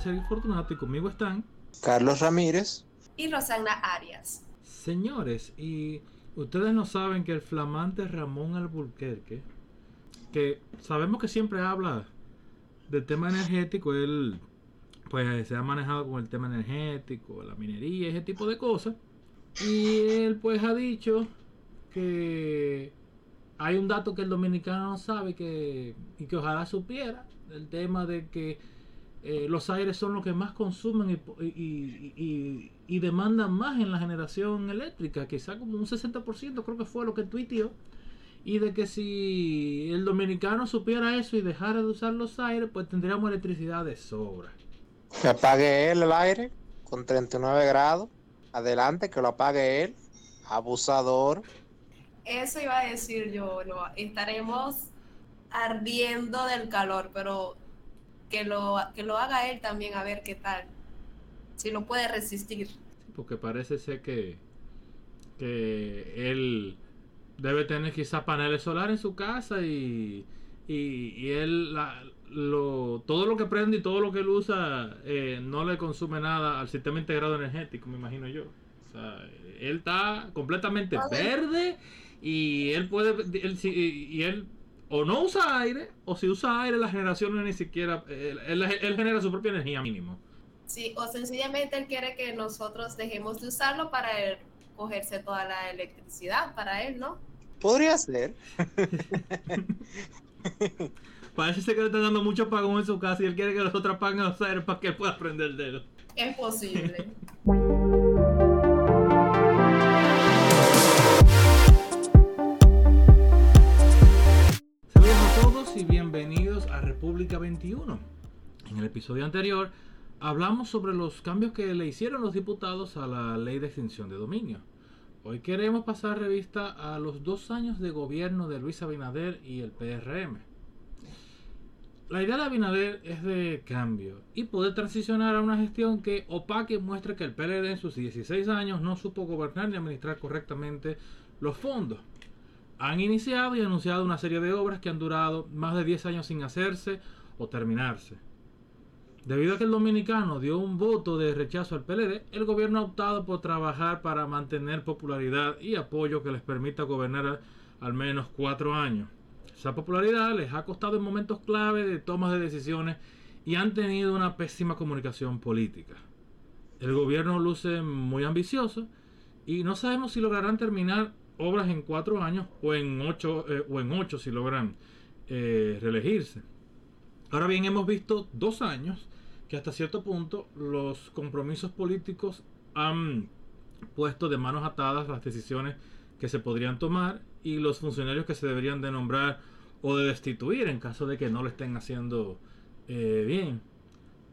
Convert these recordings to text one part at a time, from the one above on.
Sergio Fortunato y conmigo están Carlos Ramírez y Rosana Arias. Señores, y ustedes no saben que el flamante Ramón Alburquerque, que sabemos que siempre habla del tema energético, él pues se ha manejado con el tema energético, la minería, ese tipo de cosas. Y él pues ha dicho que hay un dato que el dominicano no sabe que, y que ojalá supiera, el tema de que eh, los aires son los que más consumen y, demandan más en la generación eléctrica, quizá como un 60% creo que fue lo que tuiteó, y de que si el dominicano supiera eso y dejara de usar los aires, pues tendríamos electricidad de sobra. Que apague él el aire con 39 grados, adelante, que lo apague él, abusador. Eso iba a decir yo, no, estaremos ardiendo del calor, pero que lo, que lo haga él también a ver qué tal, si lo puede resistir. porque parece ser que, que él debe tener quizás paneles solares en su casa y, y, él lo, todo lo que prende y todo lo que él usa eh, no le consume nada al sistema integrado energético, me imagino yo. O sea, él está completamente verde y él puede y él o no usa aire o si usa aire la generación no ni siquiera él, genera su propia energía mínimo. Sí o sencillamente él quiere que nosotros dejemos de usarlo para cogerse toda la electricidad para él no podría ser. Parece que le están dando mucho apagón en su casa y él quiere que nosotros apaguen los aires para que él pueda prender el dedo es posible y bienvenidos a República 21. En el episodio anterior hablamos sobre los cambios que le hicieron los diputados a la ley de extinción de dominio. Hoy queremos pasar revista a los dos años de gobierno de Luis Abinader y el PRM. La idea de Abinader es de cambio y poder transicionar a una gestión que opaque y muestre que el PLD en sus 16 años no supo gobernar ni administrar correctamente los fondos han iniciado y anunciado una serie de obras que han durado más de 10 años sin hacerse o terminarse. Debido a que el dominicano dio un voto de rechazo al PLD, el gobierno ha optado por trabajar para mantener popularidad y apoyo que les permita gobernar al menos cuatro años. Esa popularidad les ha costado en momentos clave de tomas de decisiones y han tenido una pésima comunicación política. El gobierno luce muy ambicioso y no sabemos si lograrán terminar obras en cuatro años o en ocho, eh, o en ocho si logran eh, reelegirse. Ahora bien, hemos visto dos años que hasta cierto punto los compromisos políticos han puesto de manos atadas las decisiones que se podrían tomar y los funcionarios que se deberían de nombrar o de destituir en caso de que no lo estén haciendo eh, bien.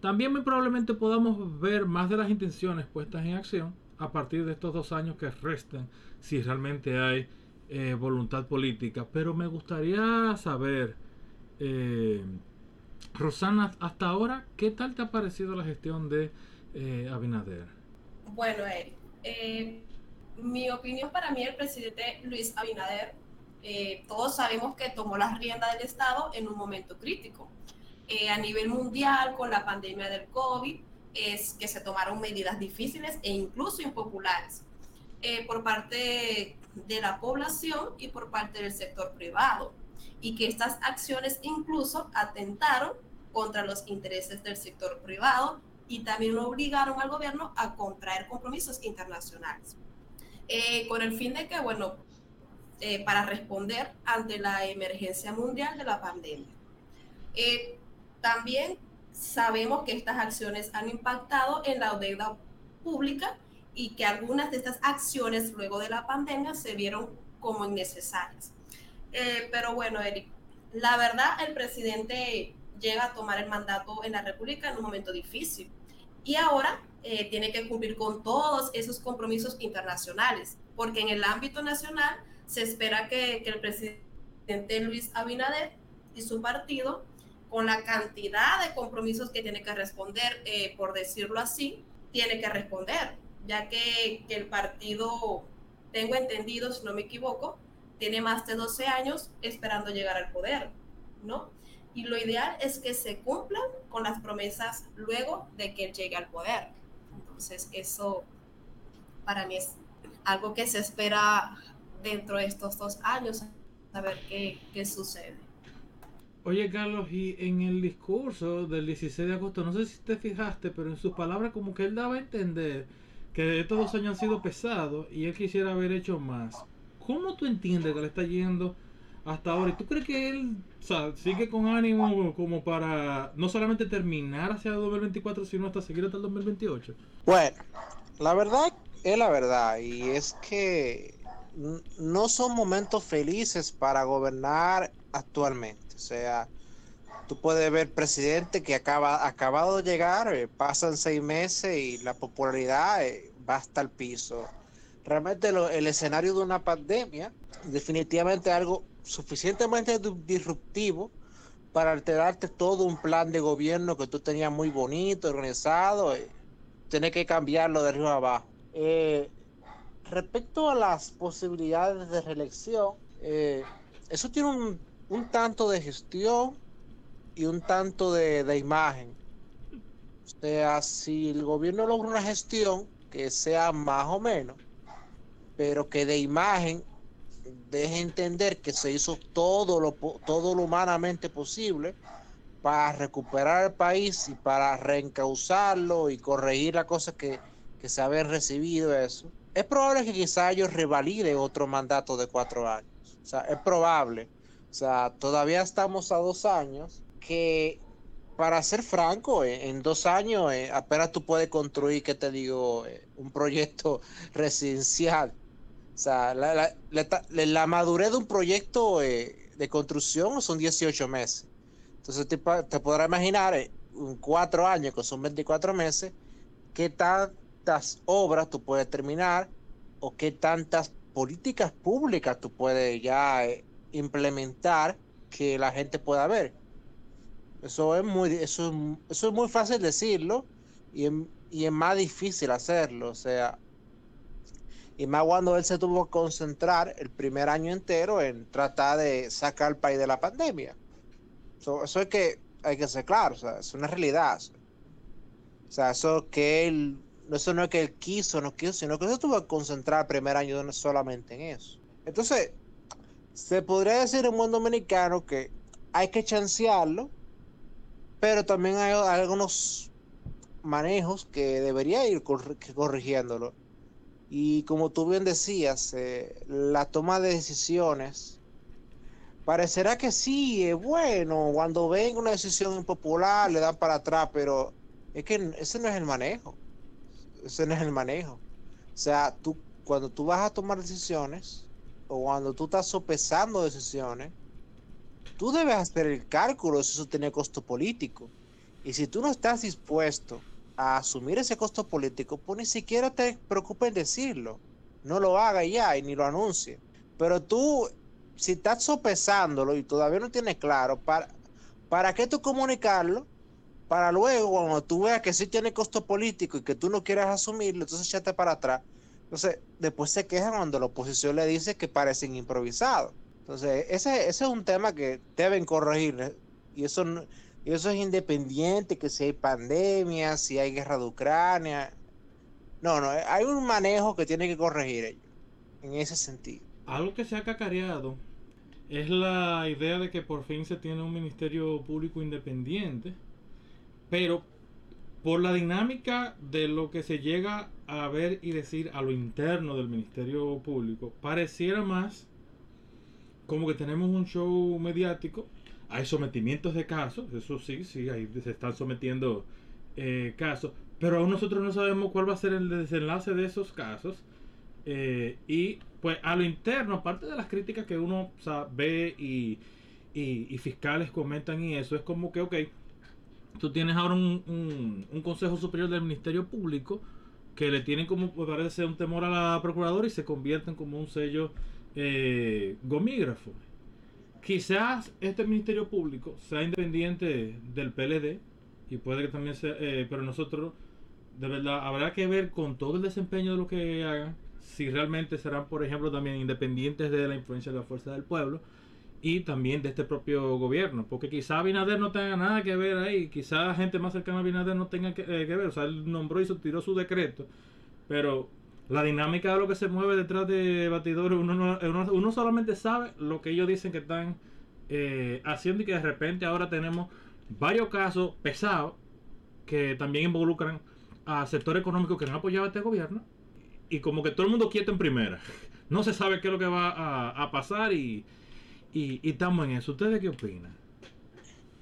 También muy probablemente podamos ver más de las intenciones puestas en acción a partir de estos dos años que resten si realmente hay eh, voluntad política. Pero me gustaría saber, eh, Rosana, hasta ahora, ¿qué tal te ha parecido la gestión de eh, Abinader? Bueno, Eric, mi opinión para mí, el presidente Luis Abinader, todos sabemos que tomó las riendas del Estado en un momento crítico. a nivel mundial, con la pandemia del COVID, es que se tomaron medidas difíciles e incluso impopulares eh, por parte de la población y por parte del sector privado y que estas acciones incluso atentaron contra los intereses del sector privado y también obligaron al gobierno a contraer compromisos internacionales. Eh, con el fin de que, bueno, eh, para responder ante la emergencia mundial de la pandemia. también sabemos que estas acciones han impactado en la deuda pública y que algunas de estas acciones luego de la pandemia se vieron como innecesarias. Eh, pero bueno, Eric, la verdad el presidente llega a tomar el mandato en la República en un momento difícil y ahora eh, tiene que cumplir con todos esos compromisos internacionales, porque en el ámbito nacional se espera que, que el presidente Luis Abinader y su partido con la cantidad de compromisos que tiene que responder, eh, por decirlo así, tiene que responder, ya que, el partido, tengo entendido, si no me equivoco, tiene más de 12 años esperando llegar al poder, ¿no? y lo ideal es que se cumplan con las promesas luego de que él llegue al poder. Entonces, eso para mí es algo que se espera dentro de estos dos años, a ver qué, qué sucede. Oye, Carlos, y en el discurso del 16 de agosto, no sé si te fijaste, pero en sus palabras como que él daba a entender que estos dos años han sido pesados y él quisiera haber hecho más. ¿Cómo tú entiendes que le está yendo hasta ahora? ¿Y tú crees que él sigue con ánimo como para no solamente terminar hacia el 2024, sino hasta seguir hasta el 2028? Bueno, la verdad es la verdad y es que no son momentos felices para gobernar actualmente. O sea, tú puedes ver presidente que acaba acabado de llegar, eh, pasan seis meses y la popularidad eh, va hasta el piso. Realmente el escenario de una pandemia definitivamente algo suficientemente disruptivo para alterarte todo un plan de gobierno que tú tenías muy bonito, organizado, eh, tener que cambiarlo de arriba abajo. respecto a las posibilidades de reelección, eso tiene un un tanto de gestión y un tanto de, imagen. O sea, si el gobierno logra una gestión que sea más o menos, pero que de imagen deje entender que se hizo todo lo, todo lo humanamente posible para recuperar el país y para reencauzarlo y corregir las cosas que, que se habían recibido eso. Es probable que quizá ellos revaliden otro mandato de cuatro años. O sea, es probable o sea, todavía estamos a dos años que, para ser franco, eh, en dos años eh, apenas tú puedes construir, ¿qué te digo?, eh, un proyecto residencial. O sea, la, madurez de un proyecto de construcción son 18 meses. Entonces te, te podrás imaginar en cuatro años, que son 24 meses, qué tantas obras tú puedes terminar o qué tantas políticas públicas tú puedes ya implementar que la gente pueda ver. Eso es muy, eso, eso es muy fácil decirlo y, y es más difícil hacerlo. O sea, y más cuando él se tuvo que concentrar el primer año entero en tratar de sacar al país de la pandemia. Eso, eso es que hay que ser claro, o sea, es una realidad. O sea, eso que él, eso no es que él quiso, no quiso, sino que se tuvo que concentrar el primer año solamente en eso. Entonces, se podría decir en buen dominicano que hay que chancearlo, pero también hay, algunos manejos que debería ir corrigiéndolo. Y como tú bien decías, eh, la toma de decisiones parecerá que sí, es bueno, cuando venga una decisión impopular le dan para atrás, pero es que ese no es el manejo. Ese no es el manejo. O sea, tú cuando tú vas a tomar decisiones, o cuando tú estás sopesando decisiones, tú debes hacer el cálculo si eso tiene costo político. Y si tú no estás dispuesto a asumir ese costo político, pues ni siquiera te preocupes en decirlo. No lo haga ya y ni lo anuncie. Pero tú, si estás sopesándolo y todavía no tienes claro, ¿para, para qué tú comunicarlo? Para luego, cuando tú veas que sí tiene costo político y que tú no quieras asumirlo, entonces echate para atrás entonces, después se quejan cuando la oposición le dice que parecen improvisados. Entonces, ese, ese es un tema que deben corregir. Y eso, y eso es independiente, que si hay pandemia, si hay guerra de Ucrania. No, no, hay un manejo que tiene que corregir ellos, en ese sentido. Algo que se ha cacareado es la idea de que por fin se tiene un ministerio público independiente, pero por la dinámica de lo que se llega a ver y decir a lo interno del Ministerio Público, pareciera más como que tenemos un show mediático. Hay sometimientos de casos, eso sí, sí, ahí se están sometiendo eh, casos, pero aún nosotros no sabemos cuál va a ser el desenlace de esos casos. Eh, y pues a lo interno, aparte de las críticas que uno ve y, y, fiscales comentan y eso, es como que, ok, tú tienes ahora un, un, Consejo Superior del Ministerio Público que le tienen como parece un temor a la procuradora y se convierten como un sello eh, gomígrafo. Quizás este Ministerio Público sea independiente del PLD y puede que también sea, eh, pero nosotros de verdad habrá que ver con todo el desempeño de lo que hagan si realmente serán por ejemplo también independientes de la influencia de la fuerza del pueblo y también de este propio gobierno, porque quizá Abinader no tenga nada que ver ahí, quizá gente más cercana a Abinader no tenga que, eh, ver, o sea, él nombró y tiró su decreto, pero la dinámica de lo que se mueve detrás de batidores, uno, uno, solamente sabe lo que ellos dicen que están eh, haciendo y que de repente ahora tenemos varios casos pesados que también involucran a sectores económicos que no han apoyado a este gobierno y como que todo el mundo quieto en primera. No se sabe qué es lo que va a, pasar y, y, estamos en eso. ¿Ustedes qué opinan?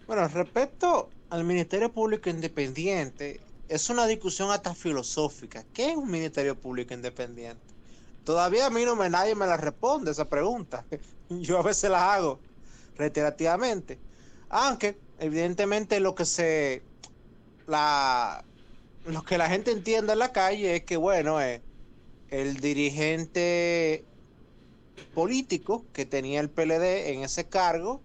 Bueno, respecto al Ministerio Público Independiente, es una discusión hasta filosófica. ¿Qué es un Ministerio Público Independiente? Todavía a mí no me nadie me la responde esa pregunta. Yo a veces la hago reiterativamente. Aunque, evidentemente, lo que se. La, lo que la gente entiende en la calle es que, bueno, eh, el dirigente político que tenía el PLD en ese cargo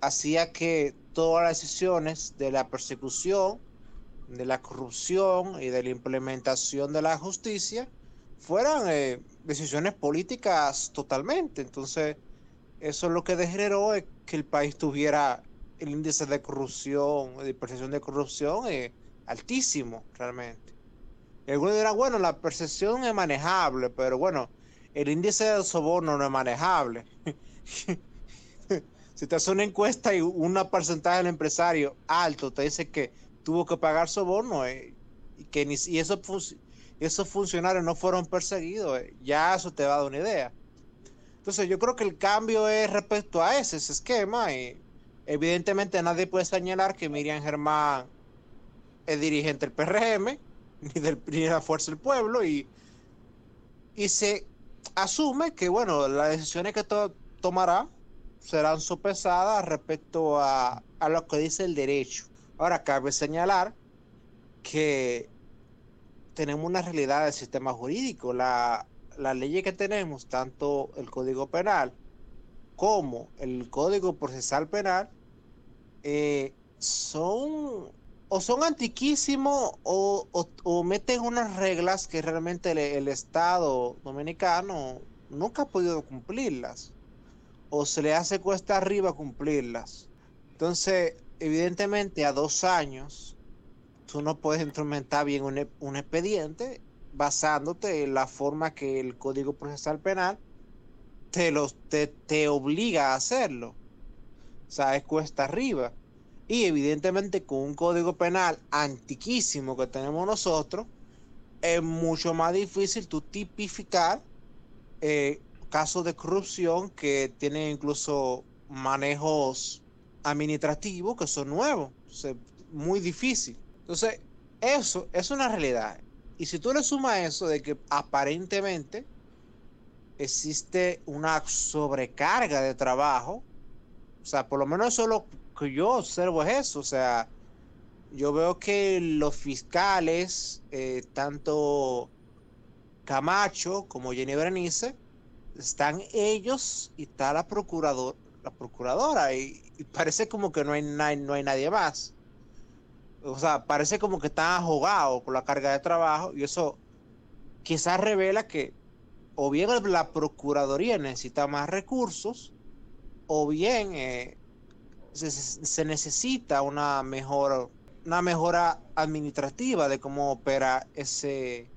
hacía que todas las decisiones de la persecución, de la corrupción y de la implementación de la justicia fueran eh, decisiones políticas totalmente. Entonces, eso es lo que generó que el país tuviera el índice de corrupción, de percepción de corrupción eh, altísimo, realmente. Y algunos dirán, bueno, la percepción es manejable, pero bueno, el índice de soborno no es manejable. si te hace una encuesta y un porcentaje del empresario alto te dice que tuvo que pagar soborno eh, y que ni, y eso, esos funcionarios no fueron perseguidos, eh, ya eso te va a dar una idea. Entonces yo creo que el cambio es respecto a ese, esquema y evidentemente nadie puede señalar que Miriam Germán es dirigente del PRM ni, del, ni de la Fuerza del Pueblo y, y se asume que bueno las decisiones que tomará serán sopesadas respecto a, a lo que dice el derecho. Ahora cabe señalar que tenemos una realidad del sistema jurídico. La, las leyes que tenemos, tanto el Código Penal como el Código Procesal Penal, eh, son o son antiquísimos o, meten unas reglas que realmente el, Estado dominicano nunca ha podido cumplirlas o se le hace cuesta arriba cumplirlas. Entonces, evidentemente a dos años tú no puedes instrumentar bien un, un expediente basándote en la forma que el Código Procesal Penal te, los, te, obliga a hacerlo. O sea, es cuesta arriba. Y evidentemente con un código penal antiquísimo que tenemos nosotros, es mucho más difícil tú tipificar eh, casos de corrupción que tienen incluso manejos administrativos que son nuevos. muy difícil. Entonces, eso es una realidad. Y si tú le sumas eso de que aparentemente existe una sobrecarga de trabajo, o sea, por lo menos eso lo que yo observo es eso, o sea, yo veo que los fiscales, eh, tanto Camacho como Jenny Berenice, están ellos y está la, procurador, la procuradora y, parece como que no hay, no hay nadie más. O sea, parece como que están ahogados por la carga de trabajo y eso quizás revela que o bien la Procuraduría necesita más recursos o bien eh, se, necesita una mejor una mejora administrativa de cómo opera ese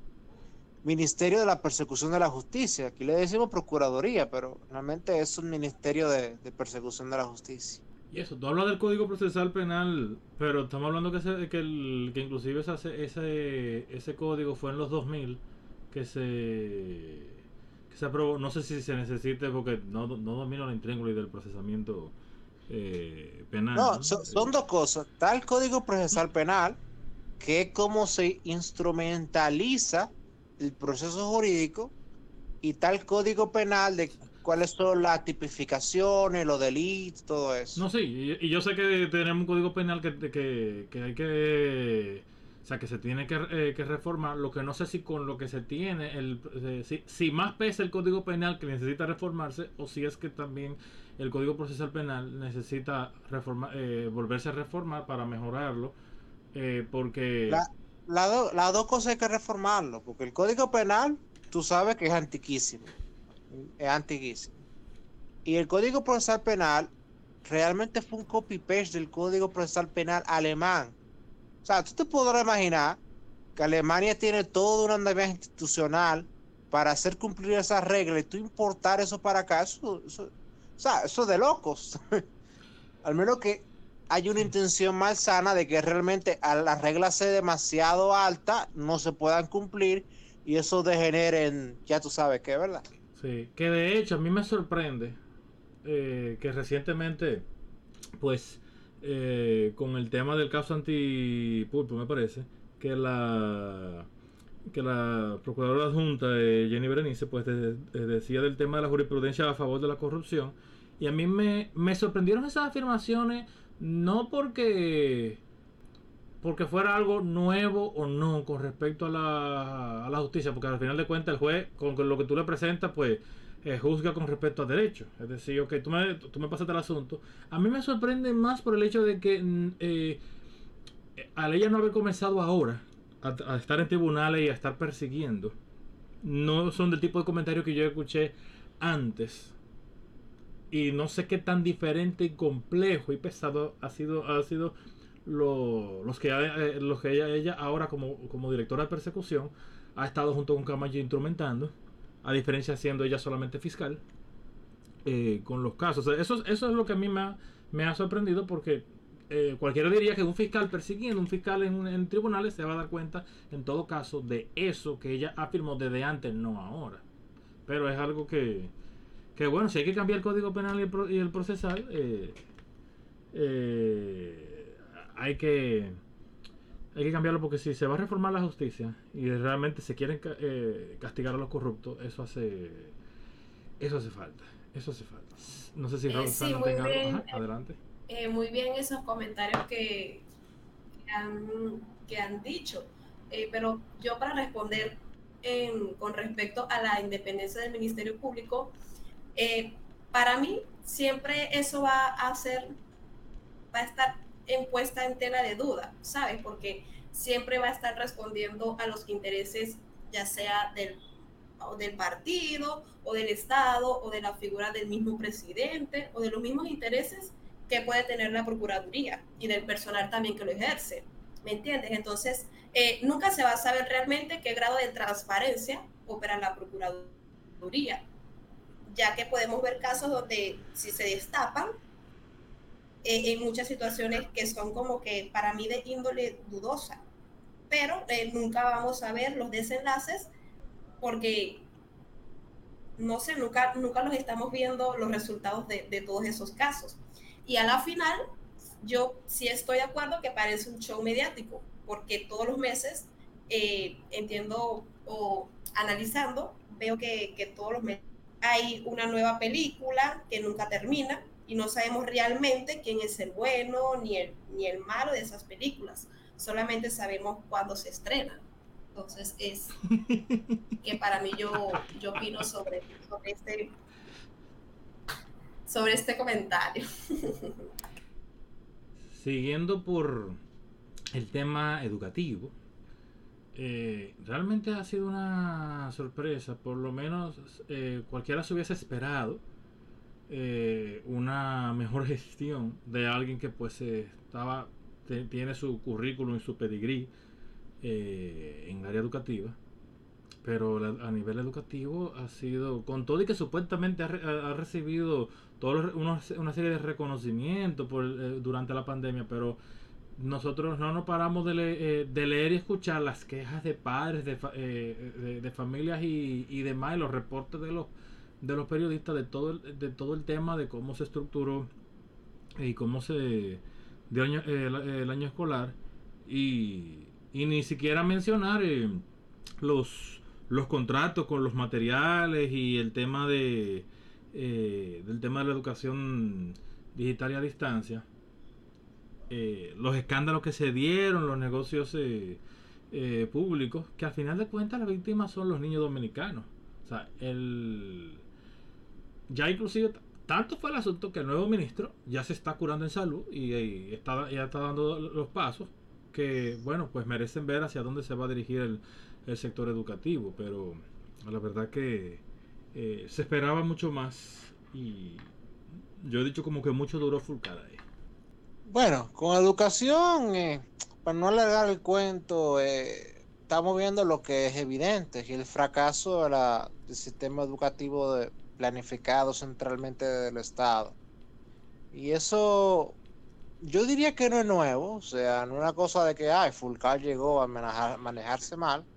Ministerio de la Persecución de la Justicia. Aquí le decimos Procuraduría, pero realmente es un Ministerio de Persecución de la Justicia. Y eso, tú hablas del Código Procesal Penal, pero estamos hablando que, el, que inclusive ese, ese, ese código fue en los 2000 que se, que se aprobó. No sé si se necesite porque no, no domino la y del procesamiento eh, penal. No, Son, dos cosas. Está el Código Procesal Penal, que es como se instrumentaliza el proceso jurídico, y el Código Penal de cuáles son las tipificaciones, los delitos, todo eso. No, sí, y, yo sé que tenemos un código penal que, que, hay que... O sea, que se tiene eh, que, reformar. Lo que no sé si con lo que se tiene, el, eh, si, si, más pesa el código penal que necesita reformarse, o si es que también el código procesal penal necesita reformar, eh, volverse a reformar para mejorarlo. porque. Las la dos cosas hay que reformarlo, porque el código penal, tú sabes que es antiquísimo es antiguísimo. Y el Código Procesal Penal realmente fue un copy-paste del Código Procesal Penal alemán. O sea, tú te podrás imaginar que Alemania tiene todo un andamiaje institucional para hacer cumplir esas reglas y tú importar eso para acá, eso, o sea, eso de locos. Al menos que hay una intención malsana de que realmente a las reglas sea demasiado alta, no se puedan cumplir y eso degenere en, ya tú sabes qué, ¿verdad? Sí, que de hecho a mí me sorprende eh, que recientemente, pues, eh, con el tema del caso antipulpo, me parece, que la que la procuradora adjunta de Jenny Berenice pues decía del tema de la jurisprudencia a favor de la corrupción y a mí me, me sorprendieron esas afirmaciones no porque porque fuera algo nuevo o no con respecto a la, a la justicia, porque al final de cuentas el juez con lo que tú le presentas pues eh, juzga con respecto a derecho. Es decir, ok, tú me, tú me pasaste el asunto. A mí me sorprende más por el hecho de que mm, eh, al ella no haber comenzado ahora a, estar en tribunales y a estar persiguiendo, no son del tipo de comentarios que yo escuché antes. Y no sé qué tan diferente y complejo y pesado ha sido, ha sido lo, los que, eh, los que ella, ella ahora como, como directora de persecución ha estado junto con Camacho instrumentando, a diferencia siendo ella solamente fiscal, eh, con los casos. eso, eso es lo que a mí me ha, me ha sorprendido porque eh, cualquiera diría que un fiscal persiguiendo un fiscal en, tribunales se va a dar cuenta, en todo caso, de eso que ella afirmó desde antes, no ahora. Pero es algo que, que bueno, si hay que cambiar el código penal y el, procesal, eh, eh, hay que hay que cambiarlo porque si se va a reformar la justicia y realmente se quieren castigar a los corruptos, eso hace eso hace falta. Eso hace falta. No sé si Raúl sí, tenga algo. adelante. Eh, muy bien esos comentarios que, que, han, dicho. Eh, pero yo para responder con respecto a la independencia del Ministerio Público, eh, para mí siempre eso va a ser, va a estar en puesta en tela de duda, ¿sabes? Porque siempre va a estar respondiendo a los intereses ya sea del, del partido o del Estado o de la figura del mismo presidente o de los mismos intereses que puede tener la Procuraduría y del personal también que lo ejerce. ¿Me entiendes? Entonces, eh, nunca se va a saber realmente qué grado de transparencia opera la Procuraduría, ya que podemos ver casos donde si se destapan, eh, en muchas situaciones que son como que para mí de índole dudosa, pero eh, nunca vamos a ver los desenlaces porque no sé, nunca, nunca los estamos viendo los resultados de, todos esos casos. Y a la final, yo sí estoy de acuerdo que parece un show mediático, porque todos los meses eh, entiendo o analizando, veo que, que todos los meses hay una nueva película que nunca termina y no sabemos realmente quién es el bueno ni el, ni el malo de esas películas. Solamente sabemos cuándo se estrenan. Entonces es que para mí yo, yo opino sobre, sobre este sobre este comentario. Siguiendo por el tema educativo, eh, realmente ha sido una sorpresa, por lo menos eh, cualquiera se hubiese esperado eh, una mejor gestión de alguien que pues estaba tiene su currículum y su pedigrí en el área educativa. Pero a nivel educativo ha sido, con todo y que supuestamente ha, recibido todo una, serie de reconocimientos por, eh, durante la pandemia, pero nosotros no nos paramos de, eh, de, leer y escuchar las quejas de padres, de, eh, de, familias y, y, demás, los reportes de los, de los periodistas de todo, el, de todo el tema de cómo se estructuró y cómo se dio el, año escolar. Y, y ni siquiera mencionar los los contratos con los materiales y el tema de eh, del tema de la educación digital y a distancia eh, los escándalos que se dieron los negocios eh, públicos que al final de cuentas las víctimas son los niños dominicanos o sea el ya inclusive tanto fue el asunto que el nuevo ministro ya se está curando en salud y, está, ya está dando los pasos que bueno pues merecen ver hacia dónde se va a dirigir el, sector educativo, pero la verdad que eh, se esperaba mucho más Y yo he dicho como que mucho duró Fulcar ahí. Bueno, con educación, eh, para no alargar el cuento, eh, estamos viendo lo que es evidente, el fracaso de la, del sistema educativo planificado centralmente del Estado. Y eso yo diría que no es nuevo, o sea, no es una cosa de que, ay, Fulcar llegó a manejarse mal.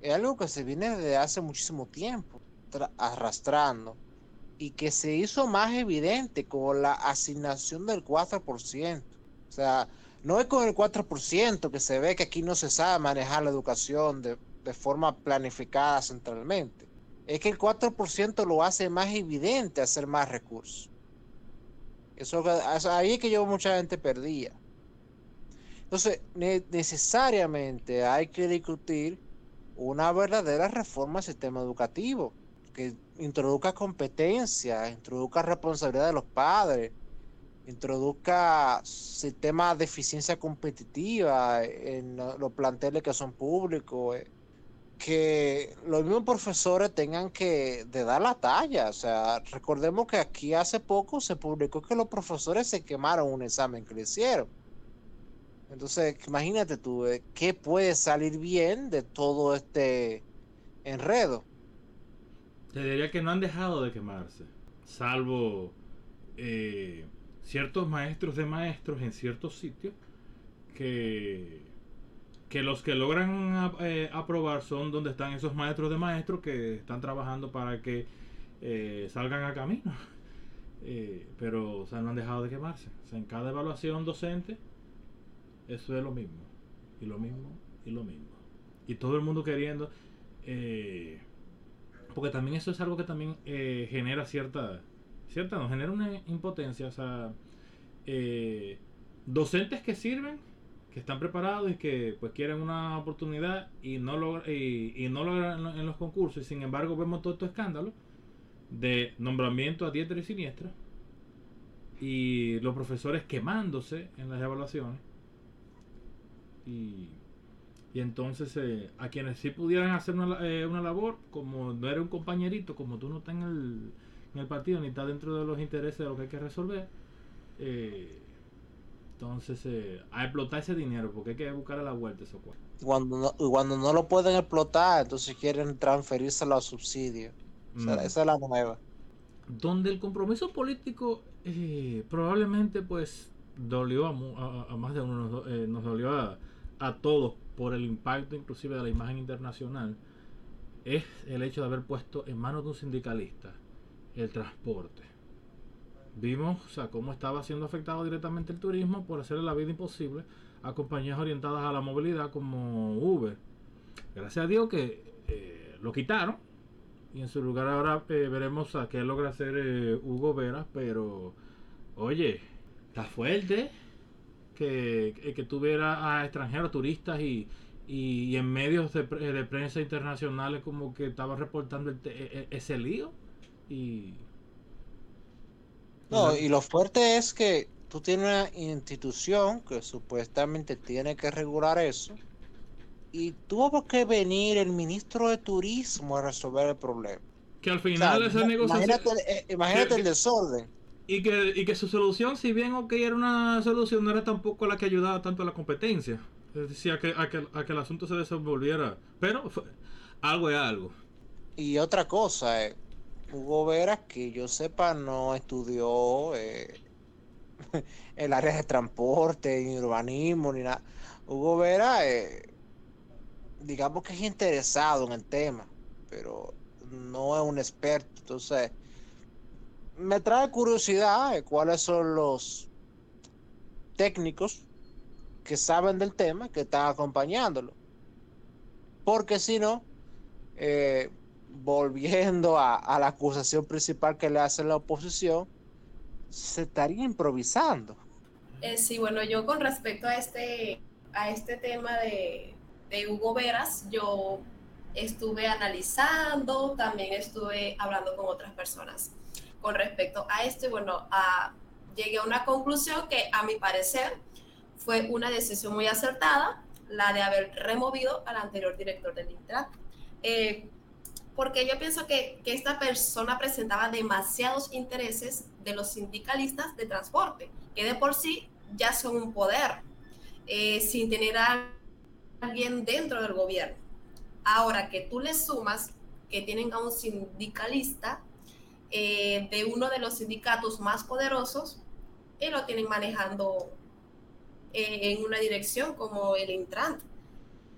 Es algo que se viene desde hace muchísimo tiempo arrastrando y que se hizo más evidente con la asignación del 4%. O sea, no es con el 4% que se ve que aquí no se sabe manejar la educación de, de forma planificada centralmente. Es que el 4% lo hace más evidente hacer más recursos. Eso, ahí es que yo mucha gente perdía. Entonces, necesariamente hay que discutir una verdadera reforma del sistema educativo que introduzca competencia, introduzca responsabilidad de los padres, introduzca sistemas de eficiencia competitiva en los planteles que son públicos, eh, que los mismos profesores tengan que dar la talla. O sea, recordemos que aquí hace poco se publicó que los profesores se quemaron un examen que le hicieron. Entonces, imagínate tú, eh, ¿qué puede salir bien de todo este enredo? Te diría que no han dejado de quemarse, salvo eh, ciertos maestros de maestros en ciertos sitios que que los que logran eh, aprobar son donde están esos maestros de maestros que están trabajando para que eh, salgan a camino. Pero o sea, no han dejado de quemarse. O sea, en cada evaluación docente, eso es lo mismo. Y lo mismo, y lo mismo. Y todo el mundo queriendo. Porque también eso es algo que también genera cierta. Cierta, no, genera una impotencia. O sea, docentes que sirven que están preparados y que pues quieren una oportunidad y no lo y, no logran en los concursos y sin embargo vemos todo este escándalo de nombramiento a diestra y siniestra y los profesores quemándose en las evaluaciones y, y entonces eh, a quienes sí pudieran hacer una, eh, una, labor como no era un compañerito como tú no estás en el, en el partido ni estás dentro de los intereses de lo que hay que resolver eh, entonces, eh, a explotar ese dinero, porque hay que buscar a la vuelta eso Cuando no, cuando no lo pueden explotar, entonces quieren transferírselo a subsidio. Mm. esa es la nueva. Donde el compromiso político probablemente pues dolió a, más de uno, eh, nos dolió a, a todos por el impacto inclusive de la imagen internacional, es el hecho de haber puesto en manos de un sindicalista el transporte vimos o sea, cómo estaba siendo afectado directamente el turismo por hacerle la vida imposible a compañías orientadas a la movilidad como Uber. Gracias a Dios que eh, lo quitaron y en su lugar ahora eh, veremos a qué logra hacer eh, Hugo Veras, pero oye, está fuerte que, que tuviera a extranjeros, turistas y, y, en medios de, de, prensa internacionales como que estaba reportando e, e, ese lío y no, y lo fuerte es que tú tienes una institución que supuestamente tiene que regular eso y tuvo que venir el ministro de turismo a resolver el problema. Que al final esa Imagínate, eh, imagínate el desorden. Y que, y que su solución, si bien ok era una solución, no era tampoco la que ayudaba tanto a la competencia. Es decir, a que, a que, a que el asunto se desenvolviera. Pero algo es algo. Y otra cosa, eh, Hugo Veras, que yo sepa, no estudió eh, el área de transporte, ni urbanismo, ni nada. Hugo Vera, eh, digamos que es interesado en el tema, pero no es un experto. Entonces, me trae curiosidad de cuáles son los técnicos que saben del tema que están acompañándolo. Porque si no, eh, volviendo a, la acusación principal que le hace la oposición, se estaría improvisando. Eh, sí, bueno, yo con respecto a este, a este tema de Hugo Veras, yo estuve analizando, también estuve hablando con otras personas con respecto a esto y bueno, llegué a una conclusión que a mi parecer fue una decisión muy acertada, la de haber removido al anterior director del Intrat. Eh, porque yo pienso que, que, esta persona presentaba demasiados intereses de los sindicalistas de transporte, que de por sí ya son un poder, eh, sin tener a alguien dentro del gobierno. Ahora que tú le sumas que tienen a un sindicalista eh, de uno de los sindicatos más poderosos y lo tienen manejando eh, en una dirección como el Intran.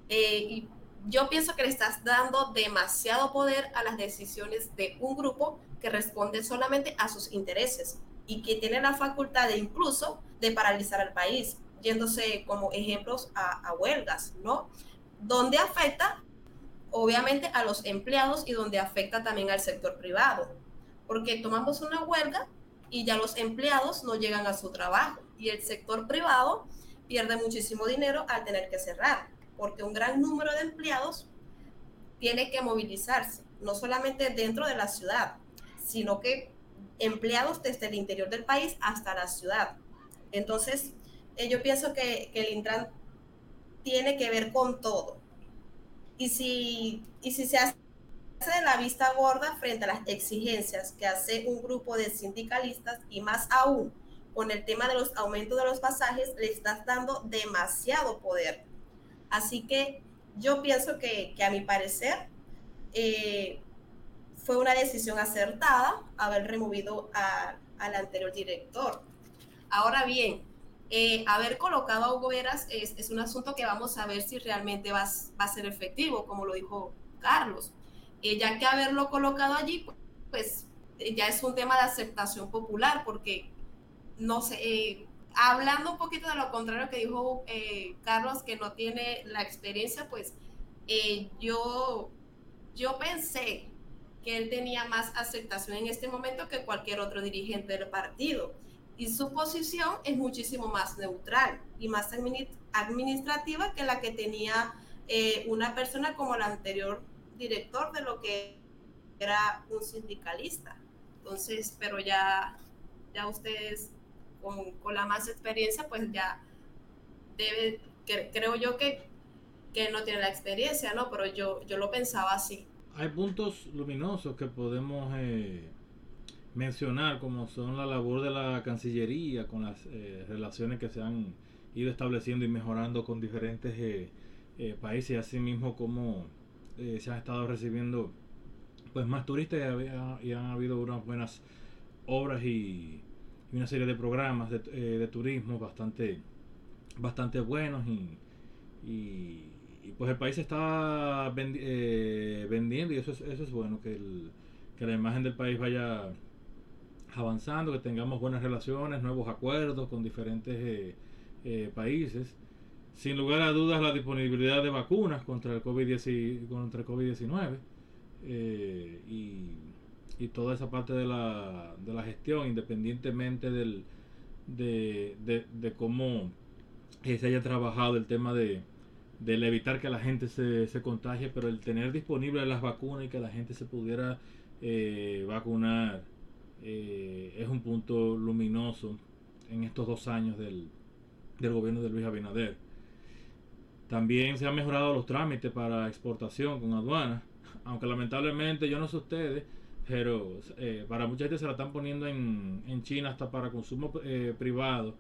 y yo pienso que le estás dando demasiado poder a las decisiones de un grupo que responde solamente a sus intereses y que tiene la facultad de incluso de paralizar al país, yéndose como ejemplos a, huelgas, ¿no? Donde afecta obviamente a los empleados y donde afecta también al sector privado, porque tomamos una huelga y ya los empleados no llegan a su trabajo y el sector privado pierde muchísimo dinero al tener que cerrar porque un gran número de empleados tiene que movilizarse, no solamente dentro de la ciudad, sino que empleados desde el interior del país hasta la ciudad. Entonces, eh, yo pienso que, el Intran tiene que ver con todo. Y si, y si se hace de la vista gorda frente a las exigencias que hace un grupo de sindicalistas y más aún con el tema de los aumentos de los pasajes, le estás dando demasiado poder Así que yo pienso que, a mi parecer eh, fue una decisión acertada haber removido al anterior director. Ahora bien, eh, haber colocado a Hugo Veras es, un asunto que vamos a ver si realmente va, a ser efectivo, como lo dijo Carlos. Eh, ya que haberlo colocado allí, pues ya es un tema de aceptación popular, porque no sé, hablando un poquito de lo contrario que dijo eh, Carlos, que no tiene la experiencia, pues eh, yo, yo pensé que él tenía más aceptación en este momento que cualquier otro dirigente del partido. Y su posición es muchísimo más neutral y más administrativa que la que tenía eh, una persona como el anterior director de lo que era un sindicalista. Entonces, pero ya, ya ustedes con, la más experiencia, pues ya debe, creo yo que, que no tiene la experiencia, ¿no? Pero yo, yo lo pensaba así. Hay puntos luminosos que podemos eh, mencionar, como son la labor de la Cancillería con las eh, relaciones que se han ido estableciendo y mejorando con diferentes eh, países, y asimismo como se han estado recibiendo pues más turistas y, y han habido unas buenas obras y una serie de programas de, eh, turismo bastante, bastante buenos y, y, pues el país está eh, vendiendo y eso es, eso es bueno, que, el, que la imagen del país vaya avanzando, que tengamos buenas relaciones, nuevos acuerdos con diferentes eh, países. Sin lugar a dudas, la disponibilidad de vacunas contra el COVID-19 contra el COVID-19 y y toda esa parte de la, de la gestión, independientemente del, de, de, cómo eh, se haya trabajado el tema de, del evitar que la gente se, se contagie, pero el tener disponibles las vacunas y que la gente se pudiera eh, vacunar eh, es un punto luminoso en estos dos años del, del gobierno de Luis Abinader. También se han mejorado los trámites para exportación con aduanas, aunque lamentablemente yo no sé ustedes, pero eh, para mucha gente se la están poniendo en, en China hasta para consumo eh, privado.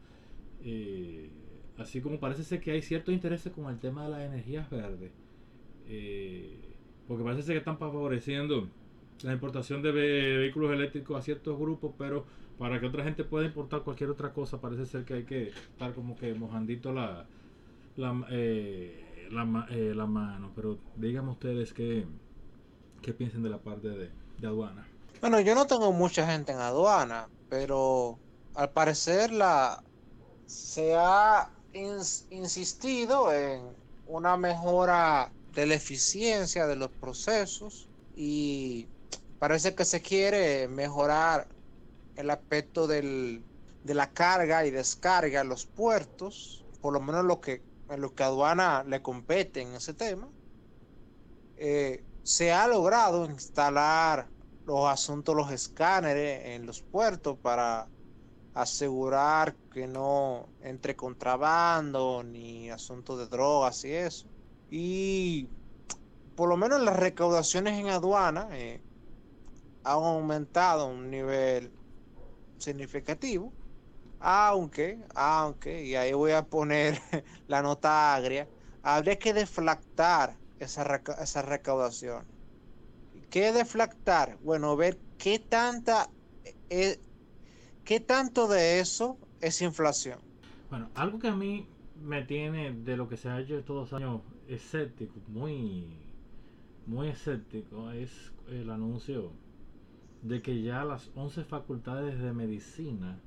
Eh, así como parece ser que hay ciertos intereses con el tema de las energías verdes. porque parece ser que están favoreciendo la importación de vehículos eléctricos a ciertos grupos, pero para que otra gente pueda importar cualquier otra cosa, parece ser que hay que estar como que mojandito la, la, la, mano. Pero díganme ustedes qué, qué piensan de la parte de de aduana? Bueno, yo no tengo mucha gente en aduana, pero al parecer la se ha insistido en una mejora de la eficiencia de los procesos y parece que se quiere mejorar el aspecto del, de la carga y descarga en los puertos, por lo menos lo que, en lo que aduana le compete en ese tema. Eh, se ha logrado instalar los asuntos, los escáneres en los puertos para asegurar que no entre contrabando ni asuntos de drogas y eso. Y por lo menos las recaudaciones en aduana eh, han aumentado a un nivel significativo, aunque, aunque, y ahí voy a poner la nota agria, habría que deflactar esa, esa recaudación. ¿Qué deflactar? Bueno, ver qué tanta, eh, qué tanto de eso es inflación. Bueno, algo que a mí me tiene de lo que se ha hecho estos años escéptico, muy, muy escéptico, es el anuncio de que ya las 11 facultades de medicina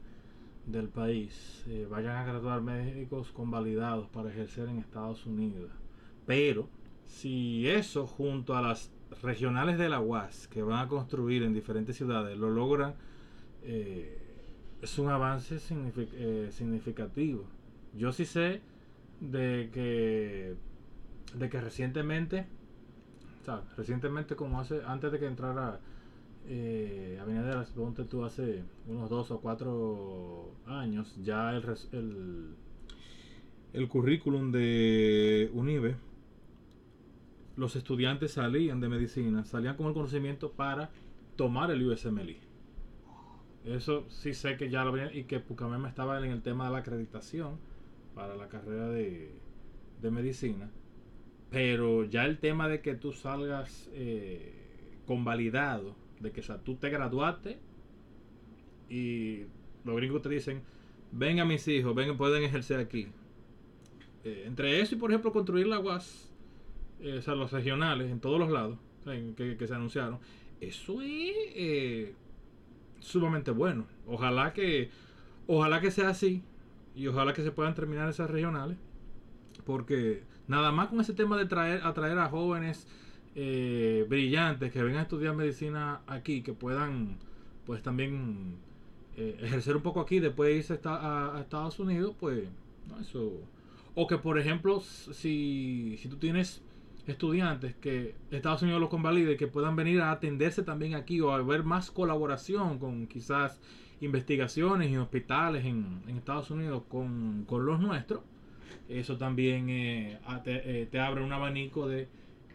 del país eh, vayan a graduar médicos convalidados para ejercer en Estados Unidos. Pero si eso junto a las regionales de la UAS que van a construir en diferentes ciudades lo logran, eh, es un avance eh, significativo. Yo sí sé de que de que recientemente, recientemente como hace, antes de que entrara eh, de las tú hace unos dos o cuatro años, ya el, el, currículum de UNIBE, los estudiantes salían de medicina, salían con el conocimiento para tomar el USMLE. Eso sí sé que ya lo venía y que Pucamema estaba en el tema de la acreditación para la carrera de, de medicina. Pero ya el tema de que tú salgas eh, convalidado, de que tú te graduaste y los gringos te dicen, venga mis hijos, vengan, pueden ejercer aquí. Eh, entre eso y por ejemplo construir la UAS, eh, o sea, los regionales en todos los lados que, que, se anunciaron, eso es eh, sumamente bueno. Ojalá que, ojalá que sea así y ojalá que se puedan terminar esas regionales porque nada más con ese tema de traer, atraer a jóvenes eh, brillantes que vengan a estudiar medicina aquí, que puedan pues también eh, ejercer un poco aquí, después irse a, Estados Unidos, pues eso. O que por ejemplo, si, si tú tienes estudiantes que Estados Unidos los convalide, que puedan venir a atenderse también aquí o a ver más colaboración con quizás investigaciones y hospitales en, Estados Unidos con, con los nuestros eso también eh, te, abre un abanico de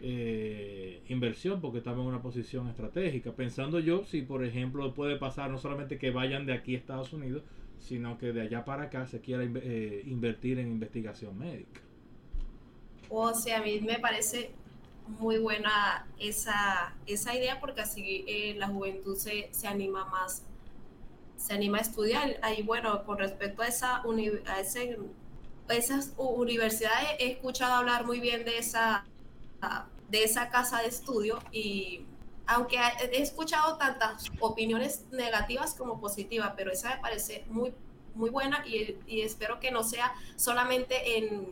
eh, inversión porque estamos en una posición estratégica. Pensando yo si, por ejemplo, puede pasar no solamente que vayan de aquí a Estados Unidos, sino que de allá para acá se quiera invertir en investigación médica. O sea, a mí me parece muy buena esa, esa idea porque así la juventud se, se anima más se anima a estudiar. Ahí, bueno, con respecto a, esa a ese esas universidades he escuchado hablar muy bien de esa, de esa casa de estudio y aunque he escuchado tantas opiniones negativas como positivas, pero esa me parece muy, muy buena y, espero que no sea solamente en,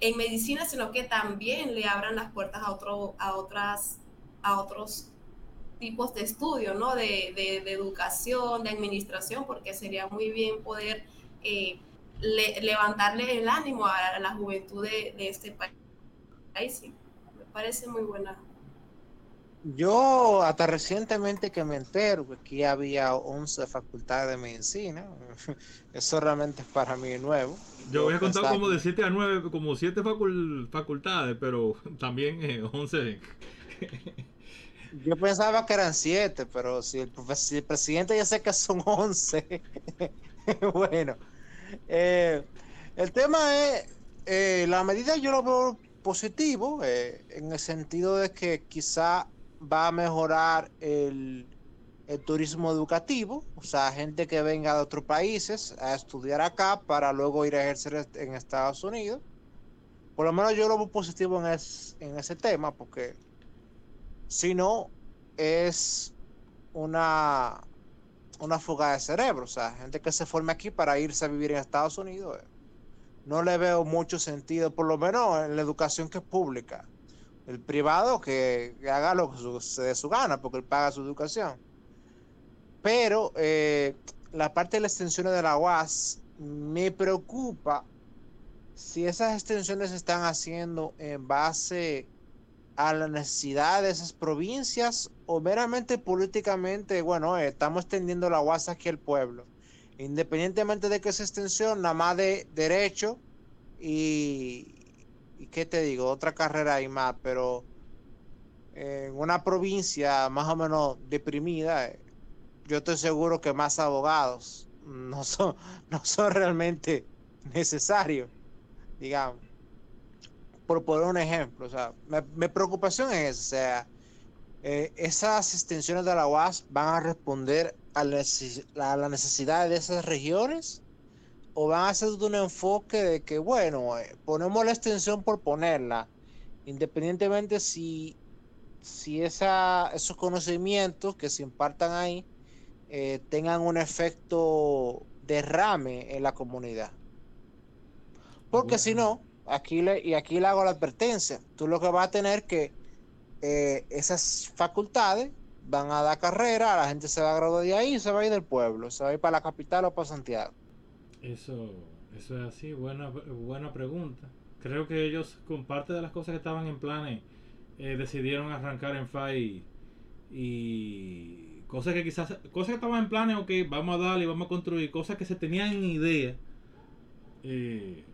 en medicina, sino que también le abran las puertas a, otro, a, otras, a otros tipos de estudio, ¿no? De, de, educación, de administración, porque sería muy bien poder... Eh, levantarle el ánimo a, la juventud de, este país. Parece muy buena. Yo hasta recientemente que me entero que aquí había 11 facultades de medicina, eso realmente es para mí nuevo. Yo voy a contar como de 7 a 9, como 7 facultades, pero también 11. Eh, Yo pensaba que eran 7, pero si el, si el presidente ya sé que son 11, bueno. Eh, el tema es, eh, la medida yo lo veo positivo, eh, en el sentido de que quizá va a mejorar el, turismo educativo, o sea, gente que venga de otros países a estudiar acá para luego ir a ejercer en Estados Unidos. Por lo menos yo lo veo positivo en, en ese tema, porque si no, es una una fuga de cerebro. O sea, gente que se forma aquí para irse a vivir en Estados Unidos. Eh, no le veo mucho sentido, por lo menos en la educación que es pública. El privado que, haga lo que se dé su gana, porque él paga su educación. Pero eh, la parte de las extensiones de la UAS me preocupa si esas extensiones se están haciendo en base a la necesidad de esas provincias o meramente políticamente, bueno, eh, estamos extendiendo la UAS aquí al pueblo. Independientemente de que esa extensión, nada más de derecho y, y qué te digo, otra carrera hay más, pero en una provincia más o menos deprimida, eh, yo estoy seguro que más abogados no son, no son realmente necesarios, digamos. Por poner un ejemplo, o sea, mi, preocupación es, o sea, eh, esas extensiones de la UAS van a responder a la necesidad de esas regiones o van a ser un enfoque de que, bueno, eh, ponemos la extensión por ponerla, independientemente si, si esa, esos conocimientos que se impartan ahí eh, tengan un efecto derrame en la comunidad. Porque si no, aquí le, y aquí le hago la advertencia, tú lo que vas a tener que eh, esas facultades van a dar carrera, la gente se va a graduar de ahí y se va a ir del pueblo, se va a ir para la capital o para Santiago. Eso, eso es así, buena, buena pregunta. Creo que ellos, con parte de las cosas que estaban en planes, eh, decidieron arrancar en FAI y cosas que quizás, cosas que estaban en planes, ok, vamos a darle, vamos a construir, cosas que se tenían en idea, eh,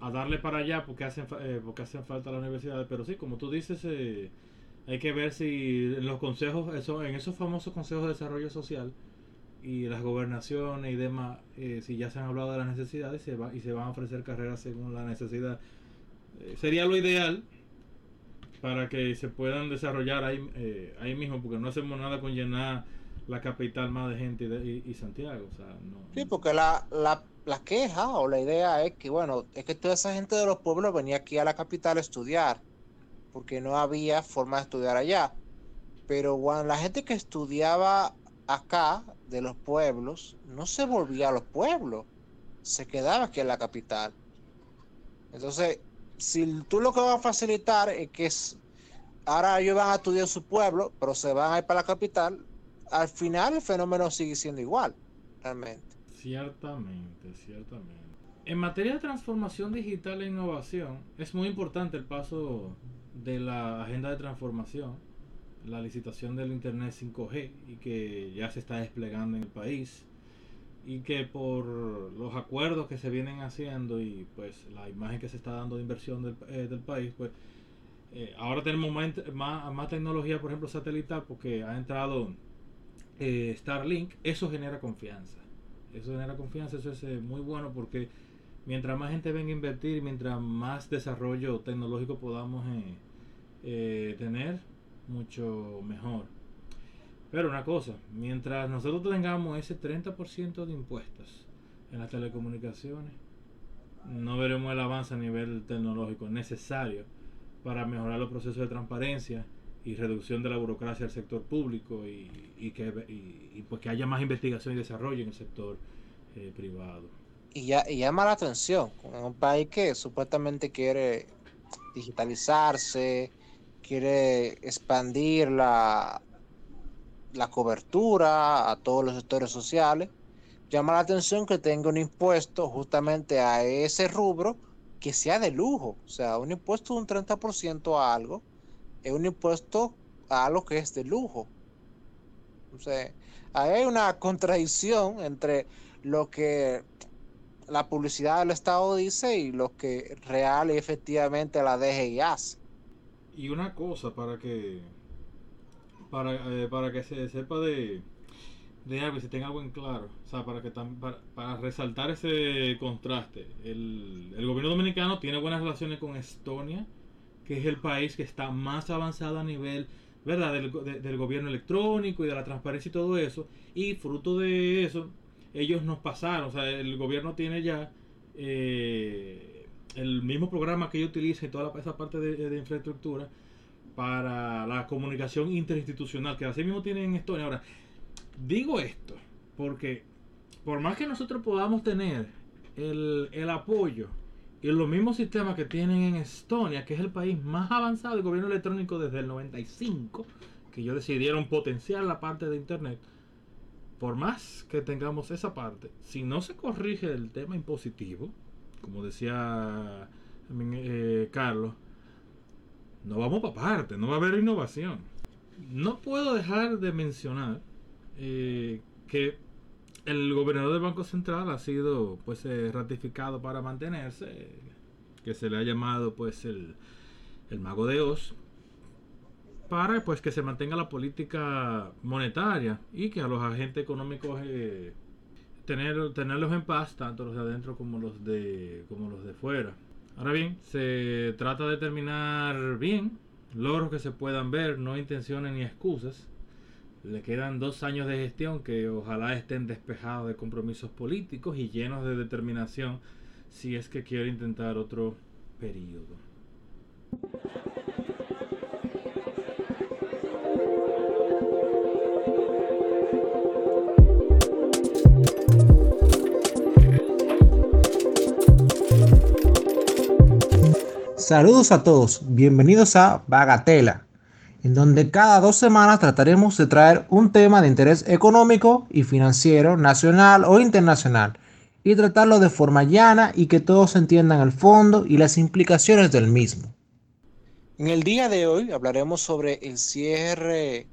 a darle para allá porque hacen, eh, porque hacen falta las universidades. Pero sí, como tú dices, hay que ver si en los consejos, eso, en esos famosos consejos de desarrollo social, y las gobernaciones y demás, eh, si ya se han hablado de las necesidades se va, y se van a ofrecer carreras según la necesidad, eh, sería lo ideal para que se puedan desarrollar ahí, eh, ahí mismo, porque no hacemos nada con llenar la capital más de gente y, Santiago. O sea, no, sí, porque la, la, queja o la idea es que, bueno, es que toda esa gente de los pueblos venía aquí a la capital a estudiar, porque no había forma de estudiar allá. Pero bueno, la gente que estudiaba acá de los pueblos no se volvía a los pueblos, se quedaba aquí en la capital. Entonces, si tú lo que vas a facilitar es que ahora ellos van a estudiar su pueblo, pero se van a ir para la capital, al final el fenómeno sigue siendo igual, realmente. Ciertamente, ciertamente. En materia de transformación digital e innovación, es muy importante el paso de la agenda de transformación la licitación del Internet 5G y que ya se está desplegando en el país y que por los acuerdos que se vienen haciendo y pues la imagen que se está dando de inversión del, eh, del país, pues eh, ahora tenemos más, más, tecnología, por ejemplo, satelital, porque ha entrado eh, Starlink, eso genera confianza. Eso genera confianza, eso es muy bueno porque mientras más gente venga a invertir mientras más desarrollo tecnológico podamos tener, mucho mejor. Pero una cosa, mientras nosotros tengamos ese 30% de impuestos en las telecomunicaciones, no veremos el avance a nivel tecnológico necesario para mejorar los procesos de transparencia y reducción de la burocracia del sector público y, que, y, pues que haya más investigación y desarrollo en el sector eh, privado. Y, ya, y llama la atención, un país que supuestamente quiere digitalizarse, quiere expandir la, la cobertura a todos los sectores sociales, llama la atención que tenga un impuesto justamente a ese rubro que sea de lujo. O sea, un impuesto de un 30% a algo es un impuesto a algo que es de lujo. O sea, hay una contradicción entre lo que la publicidad del Estado dice y lo que real y efectivamente la DGI hace. Y una cosa para que para, eh, para que se sepa de, de algo y se tenga algo en claro, o sea, para que para, para resaltar ese contraste, el, el gobierno dominicano tiene buenas relaciones con Estonia, que es el país que está más avanzado a nivel ¿verdad? Del, del, gobierno electrónico y de la transparencia y todo eso. Y fruto de eso, ellos nos pasaron. O sea, el gobierno tiene ya eh, el mismo programa que yo utilizo en toda esa parte de, infraestructura para la comunicación interinstitucional, que así mismo tienen en Estonia. Ahora, digo esto porque por más que nosotros podamos tener el, el apoyo y los mismos sistemas que tienen en Estonia, que es el país más avanzado del gobierno electrónico desde el 95, que ellos decidieron potenciar la parte de Internet, por más que tengamos esa parte, si no se corrige el tema impositivo, como decía eh, Carlos, no vamos para parte, no va a haber innovación. No puedo dejar de mencionar eh, que el gobernador del Banco Central ha sido pues eh, ratificado para mantenerse que se le ha llamado pues el, el mago de Oz, para pues que se mantenga la política monetaria y que a los agentes económicos eh, tener, tenerlos en paz, tanto los de adentro como los de como los de fuera. Ahora bien, se trata de terminar bien, logros que se puedan ver, no intenciones ni excusas. Le quedan dos años de gestión que ojalá estén despejados de compromisos políticos y llenos de determinación si es que quiere intentar otro periodo. Saludos a todos, bienvenidos a Bagatela, en donde cada dos semanas trataremos de traer un tema de interés económico y financiero, nacional o internacional, y tratarlo de forma llana y que todos entiendan el fondo y las implicaciones del mismo. En el día de hoy hablaremos sobre el cierre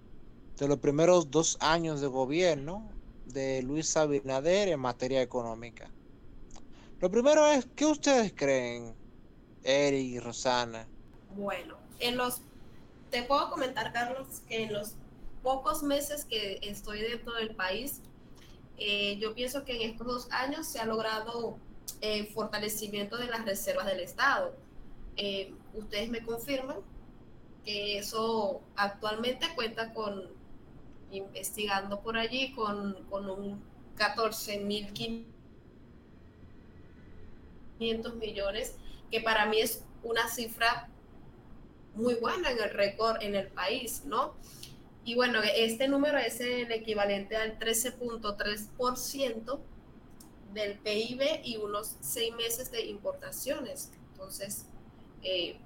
de los primeros dos años de gobierno de Luis Abinader en materia económica. Lo primero es, ¿qué ustedes creen, Eric y Rosana? Bueno, en los, te puedo comentar, Carlos, que en los pocos meses que estoy dentro del país, eh, yo pienso que en estos dos años se ha logrado eh, fortalecimiento de las reservas del Estado. Eh, ustedes me confirman que eso actualmente cuenta con, investigando por allí, con, con un 14.500 millones, que para mí es una cifra muy buena en el récord en el país, ¿no? Y bueno, este número es el equivalente al 13.3% del PIB y unos seis meses de importaciones. Entonces, eh,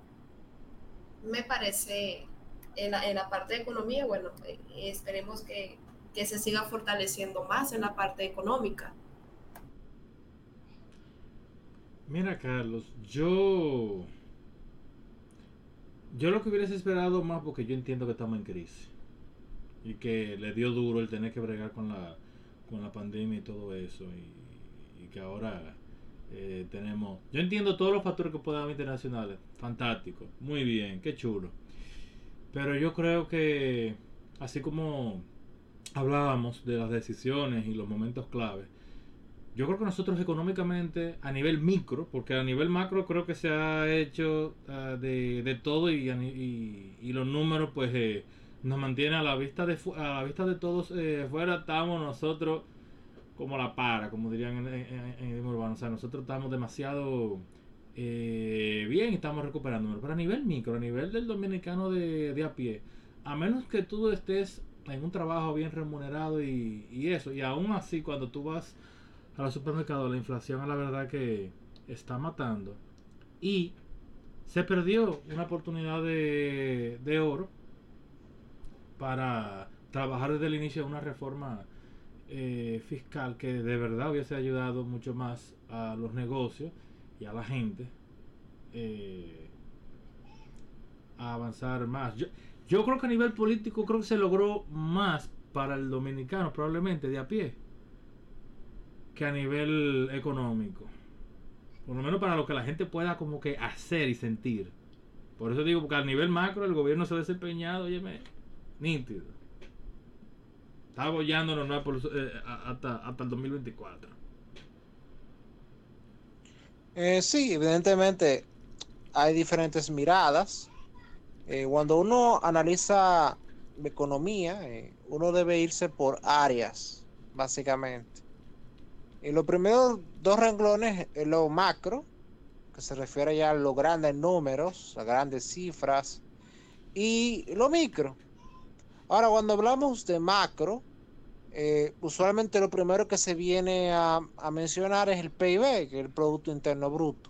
me parece en la, parte de economía, bueno, eh, esperemos que, que se siga fortaleciendo más en la parte económica. Mira, Carlos, yo. Yo lo que hubiese esperado más porque yo entiendo que estamos en crisis y que le dio duro el tener que bregar con la, con la pandemia y todo eso y, que ahora eh, tenemos yo entiendo todos los factores que puedan haber internacionales fantástico muy bien qué chulo pero yo creo que así como hablábamos de las decisiones y los momentos clave yo creo que nosotros económicamente a nivel micro porque a nivel macro creo que se ha hecho uh, de, de, todo y, los números pues eh, nos mantiene a la vista de a la vista de todos eh, fuera estamos nosotros como la para como dirían en, en, el urbano. O sea nosotros estamos demasiado eh, bien y estamos recuperándonos pero a nivel micro a nivel del dominicano de, de, a pie a menos que tú estés en un trabajo bien remunerado y, y eso y aún así cuando tú vas a los supermercados la inflación a la verdad que está matando y se perdió una oportunidad de, de oro para trabajar desde el inicio de una reforma eh, fiscal que de verdad hubiese ayudado mucho más a los negocios y a la gente eh, a avanzar más. Yo, yo creo que a nivel político creo que se logró más para el dominicano probablemente de a pie que a nivel económico. Por lo menos para lo que la gente pueda como que hacer y sentir. Por eso digo, porque a nivel macro el gobierno se ha desempeñado, oye, nítido. Está apoyándonos ¿no? Por, eh, hasta, hasta el 2024. Eh, sí, evidentemente hay diferentes miradas. Eh, cuando uno analiza economía, eh, uno debe irse por áreas, básicamente. Y los primeros dos renglones es lo macro, que se refiere ya a los grandes números, a grandes cifras, y lo micro, Ahora, cuando hablamos de macro, eh, usualmente lo primero que se viene a, a, mencionar es el PIB, que es el Producto Interno Bruto.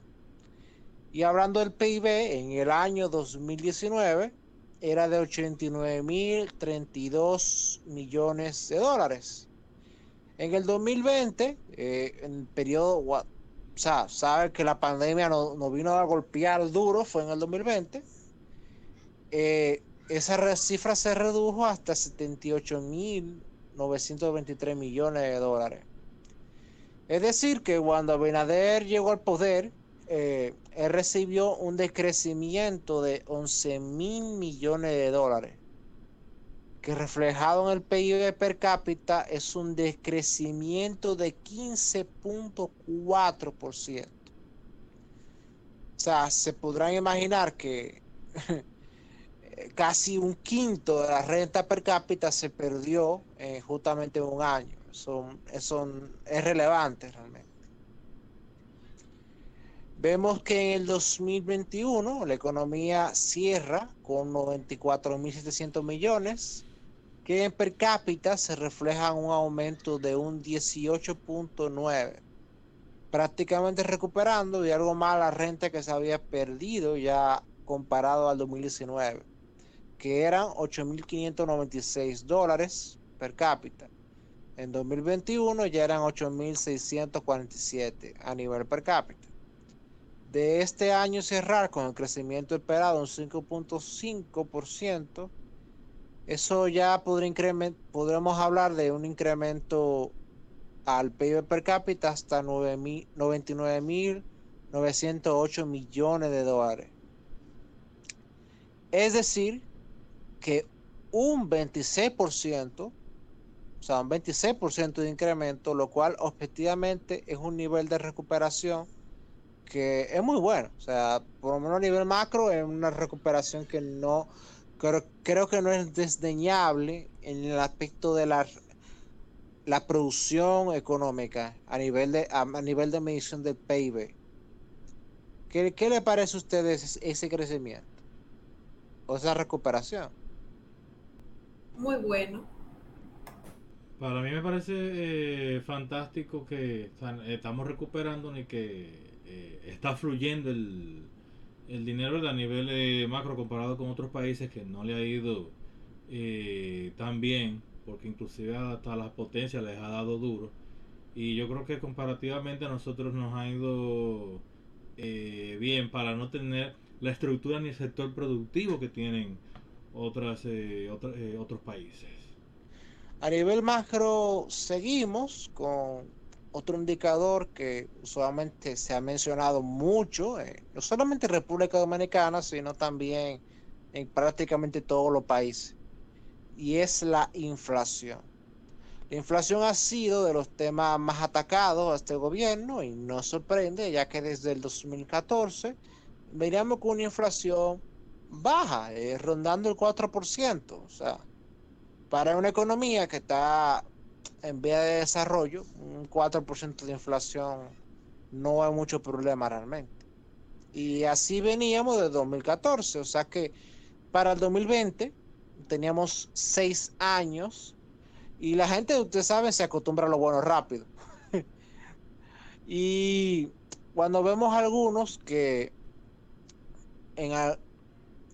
Y hablando del PIB, en el año 2019 era de 89.032 millones de dólares. En el 2020, eh, en el periodo, o sea, sabe que la pandemia nos no vino a golpear duro, fue en el 2020. Eh, esa cifra se redujo hasta 78.923 millones de dólares. Es decir, que cuando Abinader llegó al poder, eh, él recibió un decrecimiento de 11 mil millones de dólares, que reflejado en el PIB per cápita es un decrecimiento de 15.4%. O sea, se podrán imaginar que casi un quinto de la renta per cápita se perdió eh, justamente en un año. Eso, eso es relevante realmente. Vemos que en el 2021 la economía cierra con 94.700 millones, en per cápita se refleja un aumento de un 18.9, prácticamente recuperando y algo más la renta que se había perdido ya comparado al 2019, que eran 8.596 dólares per cápita. En 2021 ya eran 8.647 a nivel per cápita de este año cerrar con el crecimiento esperado un 5.5%, eso ya podremos hablar de un incremento al PIB per cápita hasta 99.908 millones de dólares. Es decir, que un 26%, o sea, un 26% de incremento, lo cual objetivamente es un nivel de recuperación que es muy bueno. O sea, por lo menos a nivel macro es una recuperación que no, creo, creo que no es desdeñable en el aspecto de la, la producción económica a nivel de, a, nivel de medición del PIB. ¿Qué, ¿Qué, le parece a ustedes ese crecimiento? O esa recuperación. Muy bueno. Para mí me parece eh, fantástico que estamos recuperando ni que eh, está fluyendo el, el dinero a nivel eh, macro comparado con otros países que no le ha ido eh, tan bien, porque inclusive hasta las potencias les ha dado duro. Y yo creo que comparativamente a nosotros nos ha ido bien para no tener la estructura ni el sector productivo que tienen otras, otros países. A nivel macro seguimos con otro indicador que usualmente se ha mencionado mucho, eh, no solamente en República Dominicana, sino también en prácticamente todos los países, y es la inflación. La inflación ha sido de los temas más atacados a este gobierno y no sorprende, ya que desde el 2014 veríamos con una inflación baja, eh, rondando el 4%. O sea, para una economía que está en vía de desarrollo, un 4% de inflación no es mucho problema realmente. Y así veníamos de 2014, o sea que para el 2020 teníamos seis años y la gente, usted sabe, se acostumbra a lo bueno rápido. y cuando vemos algunos que en,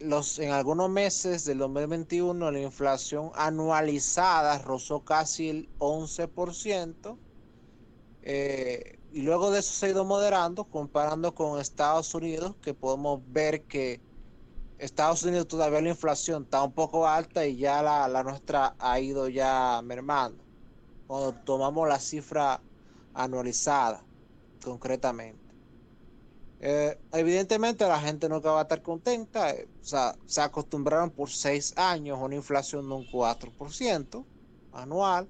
los, en algunos meses del 2021 la inflación anualizada rozó casi el 11%. Eh, y luego de eso se ha ido moderando, comparando con Estados Unidos, que podemos ver que Estados Unidos todavía la inflación está un poco alta y ya la, la nuestra ha ido ya mermando. Cuando tomamos la cifra anualizada, concretamente. Eh, evidentemente la gente nunca va a estar contenta. Eh, o sea, se acostumbraron por seis años a una inflación de un 4% anual.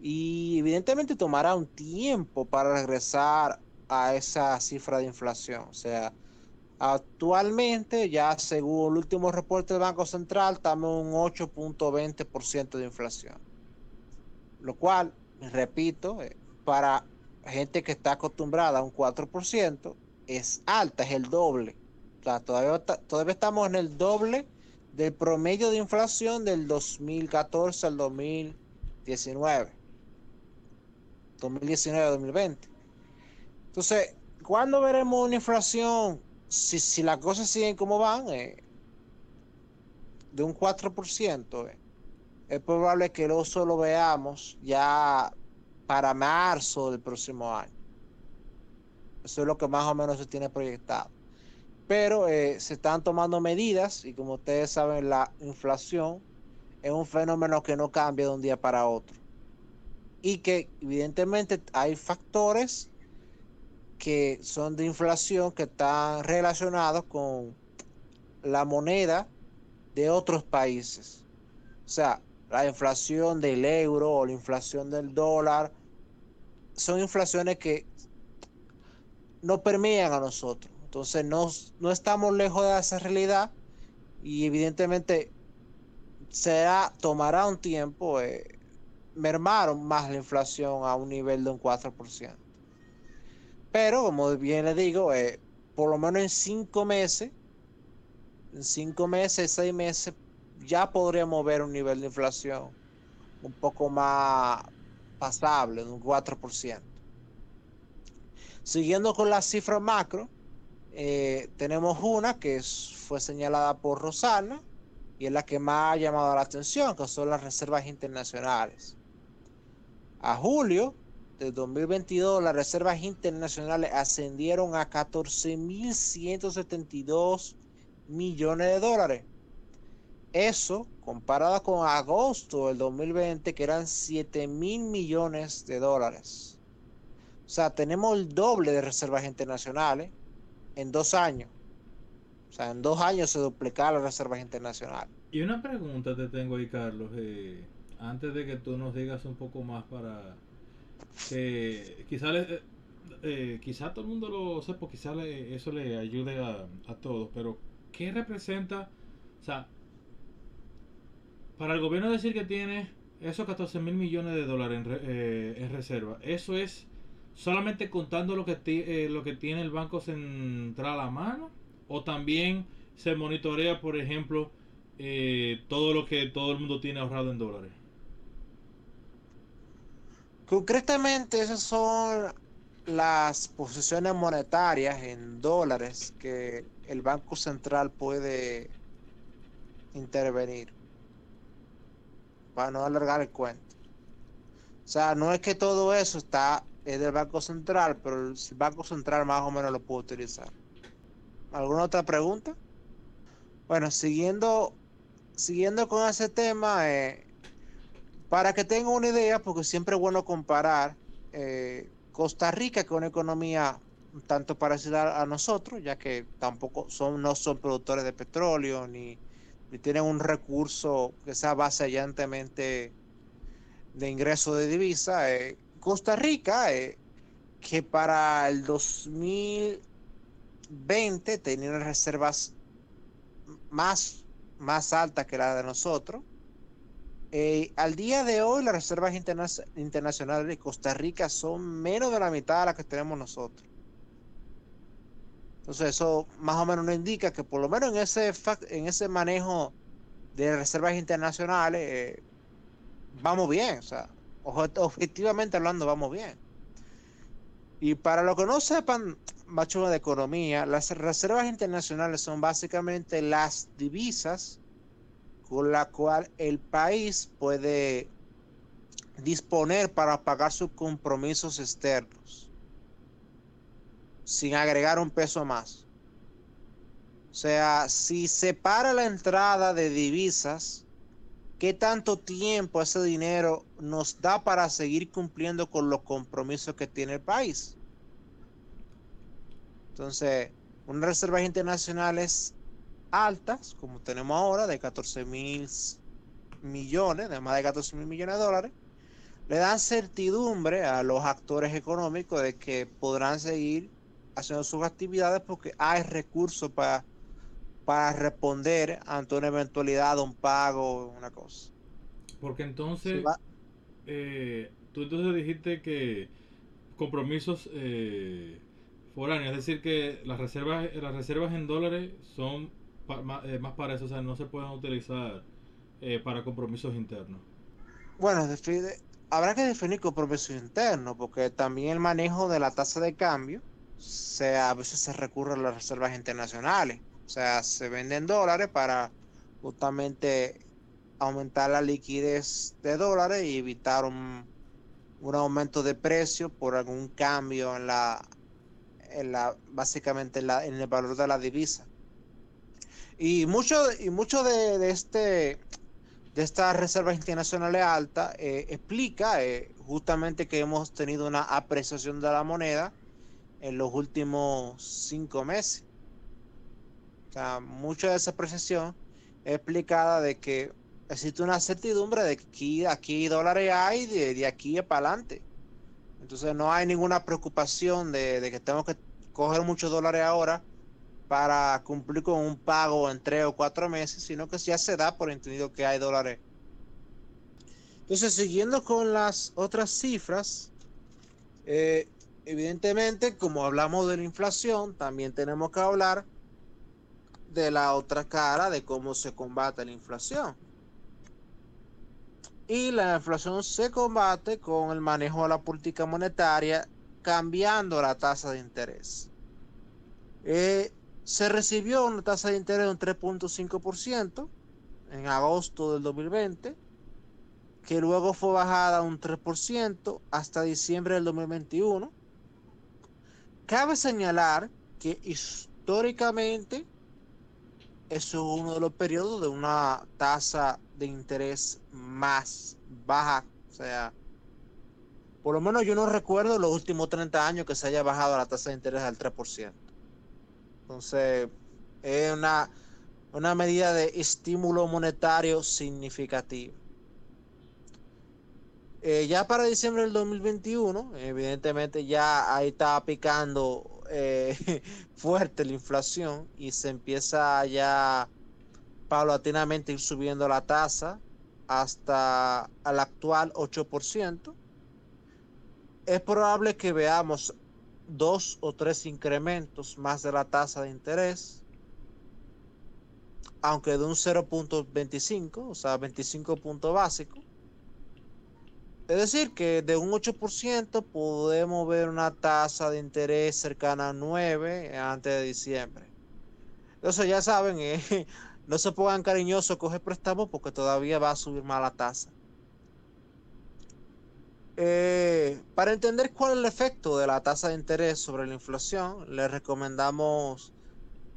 Y evidentemente tomará un tiempo para regresar a esa cifra de inflación. O sea, actualmente ya según el último reporte del Banco Central estamos en un 8.20% de inflación. Lo cual, repito, eh, para gente que está acostumbrada a un 4%, es alta, es el doble. Todavía, todavía estamos en el doble del promedio de inflación del 2014 al 2019. 2019-2020. Entonces, ¿cuándo veremos una inflación? Si, si las cosas siguen como van, eh, de un 4%, eh, es probable que eso lo veamos ya para marzo del próximo año. Eso es lo que más o menos se tiene proyectado. Pero eh, se están tomando medidas y como ustedes saben, la inflación es un fenómeno que no cambia de un día para otro. Y que evidentemente hay factores que son de inflación que están relacionados con la moneda de otros países. O sea, la inflación del euro o la inflación del dólar son inflaciones que no permean a nosotros. Entonces no, no estamos lejos de esa realidad y evidentemente será, tomará un tiempo eh, mermar más la inflación a un nivel de un 4%. Pero como bien le digo, eh, por lo menos en cinco meses, en cinco meses, seis meses, ya podríamos ver un nivel de inflación un poco más pasable, de un 4%. Siguiendo con la cifra macro, eh, tenemos una que fue señalada por Rosana y es la que más ha llamado la atención, que son las reservas internacionales. A julio de 2022, las reservas internacionales ascendieron a 14.172 millones de dólares. Eso comparado con agosto del 2020, que eran 7 mil millones de dólares. O sea, tenemos el doble de reservas internacionales en dos años. O sea, en dos años se duplicaron las reservas internacionales. Y una pregunta te tengo ahí, Carlos. Eh, antes de que tú nos digas un poco más para que quizá, eh, eh, todo el mundo lo sepa, quizá eso le ayude a, a todos, pero ¿qué representa? O sea, para el gobierno decir que tiene esos 14 mil millones de dólares en, eh, reserva, eso es solamente contando lo que, eh, lo que tiene el Banco Central a mano, o también se monitorea, por ejemplo, eh, todo lo que todo el mundo tiene ahorrado en dólares. Concretamente, esas son las posiciones monetarias en dólares que el Banco Central puede intervenir para no alargar el cuento. O sea, no es que todo eso está es del Banco Central, pero el Banco Central más o menos lo puede utilizar. ¿Alguna otra pregunta? Bueno, siguiendo, siguiendo con ese tema, eh, para que tengan una idea, porque siempre es bueno comparar eh, Costa Rica, es una economía tanto parecida a nosotros, ya que tampoco son, no son productores de petróleo ni, y tienen un recurso que sea base de ingreso de divisa. Eh, Costa Rica, eh, que para el 2020 tenía reservas más, más altas que la de nosotros. Eh, al día de hoy las reservas internacionales de Costa Rica son menos de la mitad de las que tenemos nosotros. Entonces eso más o menos nos indica que por lo menos en ese, en ese manejo de reservas internacionales eh, vamos bien, o sea, objetivamente hablando vamos bien. Y para los que no sepan macho de economía, las reservas internacionales son básicamente las divisas con la cual el país puede disponer para pagar sus compromisos externos sin agregar un peso más. O sea, si se para la entrada de divisas, ¿qué tanto tiempo ese dinero nos da para seguir cumpliendo con los compromisos que tiene el país? Entonces, unas reservas internacionales altas, como tenemos ahora, de 14 mil millones, de más de 14 mil millones de dólares, le dan certidumbre a los actores económicos de que podrán seguir haciendo sus actividades porque hay recursos para, para responder ante una eventualidad, un pago, una cosa. Porque entonces, eh, tú entonces dijiste que compromisos eh, foráneos, es decir, que las reservas, las reservas en dólares son eh, más para eso, o sea, no se pueden utilizar eh, para compromisos internos. Bueno, habrá que definir compromisos internos, porque también el manejo de la tasa de cambio se, a veces se recurre a las reservas internacionales. O sea, se venden dólares para justamente aumentar la liquidez de dólares y evitar un, un aumento de precio por algún cambio en la, en la básicamente en, el valor de la divisa. Y mucho, y mucho de, de este de estas reservas internacionales altas eh, explica eh, justamente que hemos tenido una apreciación de la moneda en los últimos cinco meses. Sea, mucha de esa apreciación es explicada de que existe una certidumbre de que aquí, dólares hay de, de aquí para adelante. Entonces no hay ninguna preocupación de, de que tengo que coger muchos dólares ahora para cumplir con un pago en tres o cuatro meses, sino que ya se da por entendido que hay dólares. Entonces, siguiendo con las otras cifras, eh, evidentemente, como hablamos de la inflación, también tenemos que hablar de la otra cara de cómo se combate la inflación. Y la inflación se combate con el manejo de la política monetaria, cambiando la tasa de interés. Eh, se recibió una tasa de interés de un 3.5% en agosto del 2020, que luego fue bajada a un 3% hasta diciembre del 2021. Cabe señalar que históricamente es uno de los periodos de una tasa de interés más baja. O sea, por lo menos yo no recuerdo los últimos 30 años que se haya bajado la tasa de interés al 3%. Entonces, es una, una medida de estímulo monetario significativo. Eh, ya para diciembre del 2021, evidentemente ya ahí está picando eh, fuerte la inflación y se empieza ya paulatinamente ir subiendo la tasa hasta al actual 8%. Es probable que veamos dos o tres incrementos más de la tasa de interés, aunque de un 0.25, o sea, 25 puntos básicos. Es decir, que de un 8% podemos ver una tasa de interés cercana a 9 antes de diciembre. Entonces ya saben, eh, no se pongan cariñosos coger préstamos porque todavía va a subir más la tasa. Eh, para entender cuál es el efecto de la tasa de interés sobre la inflación, les recomendamos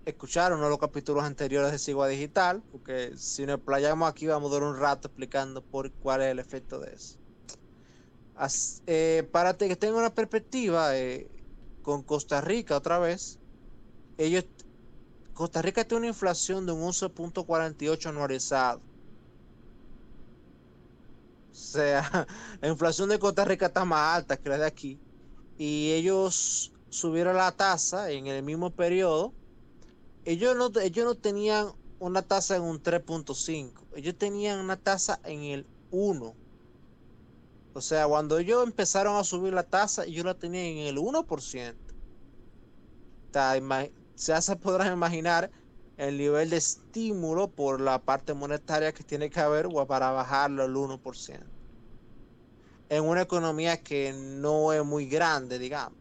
escuchar uno de los capítulos anteriores de Sigua Digital, porque si nos playamos aquí vamos a dar un rato explicando por cuál es el efecto de eso. Eh, para que tengan una perspectiva, eh, con Costa Rica otra vez, ellos, Costa Rica tiene una inflación de un 11.48 anualizado. O sea, la inflación de Costa Rica está más alta que la de aquí. Y ellos subieron la tasa en el mismo periodo. Ellos no, ellos no tenían una tasa en un 3.5. Ellos tenían una tasa en el 1. O sea, cuando ellos empezaron a subir la tasa, ellos la tenían en el 1%. Ya se podrán imaginar el nivel de estímulo por la parte monetaria que tiene que haber para bajarlo al 1%. En una economía que no es muy grande, digamos.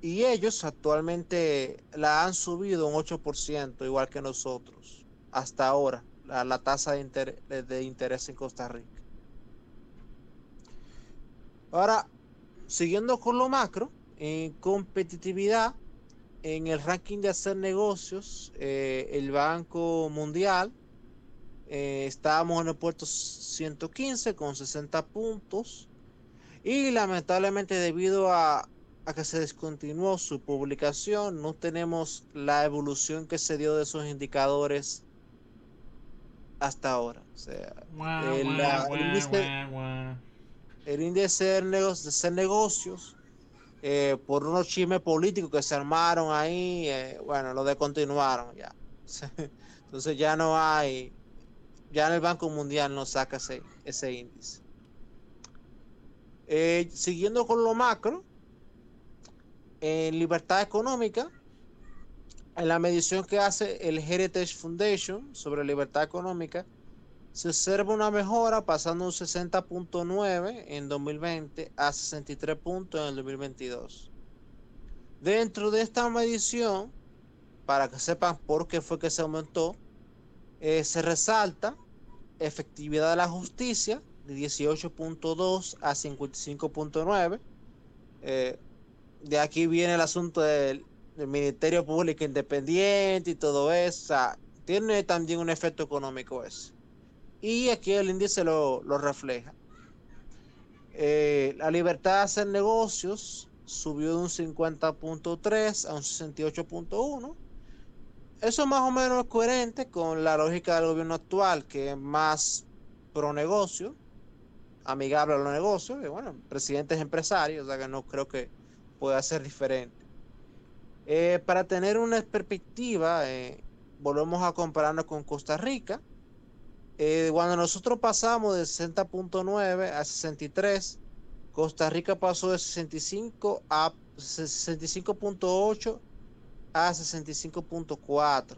Y ellos actualmente la han subido un 8%, igual que nosotros, hasta ahora, la, tasa de interés, de interés en Costa Rica. Ahora, siguiendo con lo macro, en competitividad, en el ranking de hacer negocios, eh, el Banco Mundial, eh, estábamos en el puesto 115 con 60 puntos y lamentablemente debido a, a, que se descontinuó su publicación, no tenemos la evolución que se dio de esos indicadores hasta ahora. O sea, el, índice, el índice de hacer negocios eh, por unos chismes políticos que se armaron ahí, eh, bueno, lo descontinuaron ya. Entonces ya no hay, ya en el Banco Mundial no saca ese, ese índice. Eh, siguiendo con lo macro, en libertad económica, en la medición que hace el Heritage Foundation sobre libertad económica, se observa una mejora pasando un 60.9 en 2020 a 63 puntos en el 2022. Dentro de esta medición, para que sepan por qué fue que se aumentó, eh, se resalta efectividad de la justicia de 18.2 a 55.9. Eh, de aquí viene el asunto del, del, Ministerio Público Independiente y todo eso. tiene también un efecto económico ese y aquí el índice lo, refleja. Eh, la libertad de hacer negocios subió de un 50.3 a un 68.1. Eso es más o menos coherente con la lógica del gobierno actual, que es más pro negocio, amigable a los negocios, y bueno, presidente es empresario, o sea que no creo que pueda ser diferente. Eh, para tener una perspectiva, eh, volvemos a compararnos con Costa Rica. Eh, cuando nosotros pasamos de 60.9 a 63, Costa Rica pasó de 65 a 65.8 a 65.4.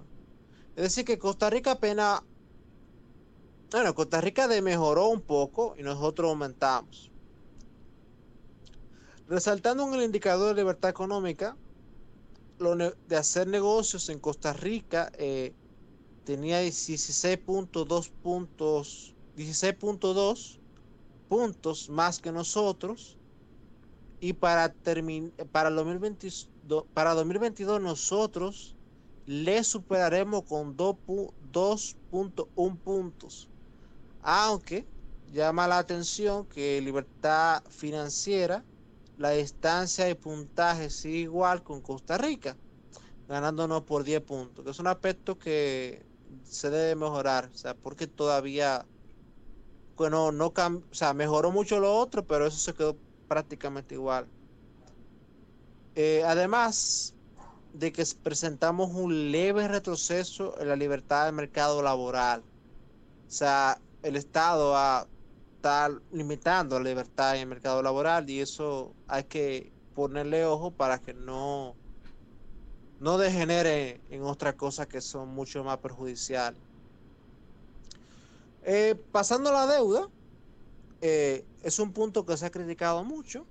Es decir, que Costa Rica apenas, bueno, Costa Rica mejoró un poco y nosotros aumentamos. Resaltando en el indicador de libertad económica, lo de hacer negocios en Costa Rica eh, tenía 16.2 puntos, 16.2 puntos más que nosotros. Y para, para, el 2022, para 2022 nosotros le superaremos con 2.1 puntos. Aunque llama la atención que libertad financiera, la distancia de puntaje sigue igual con Costa Rica, ganándonos por 10 puntos, que es un aspecto que se debe mejorar, o sea, porque todavía bueno, no o sea, mejoró mucho lo otro, pero eso se quedó prácticamente igual. Eh, además de que presentamos un leve retroceso en la libertad del mercado laboral. O sea, el Estado va estar limitando la libertad en el mercado laboral y eso hay que ponerle ojo para que no, no degenere en otras cosas que son mucho más perjudiciales. Eh, pasando a la deuda, eh, es un punto que se ha criticado mucho.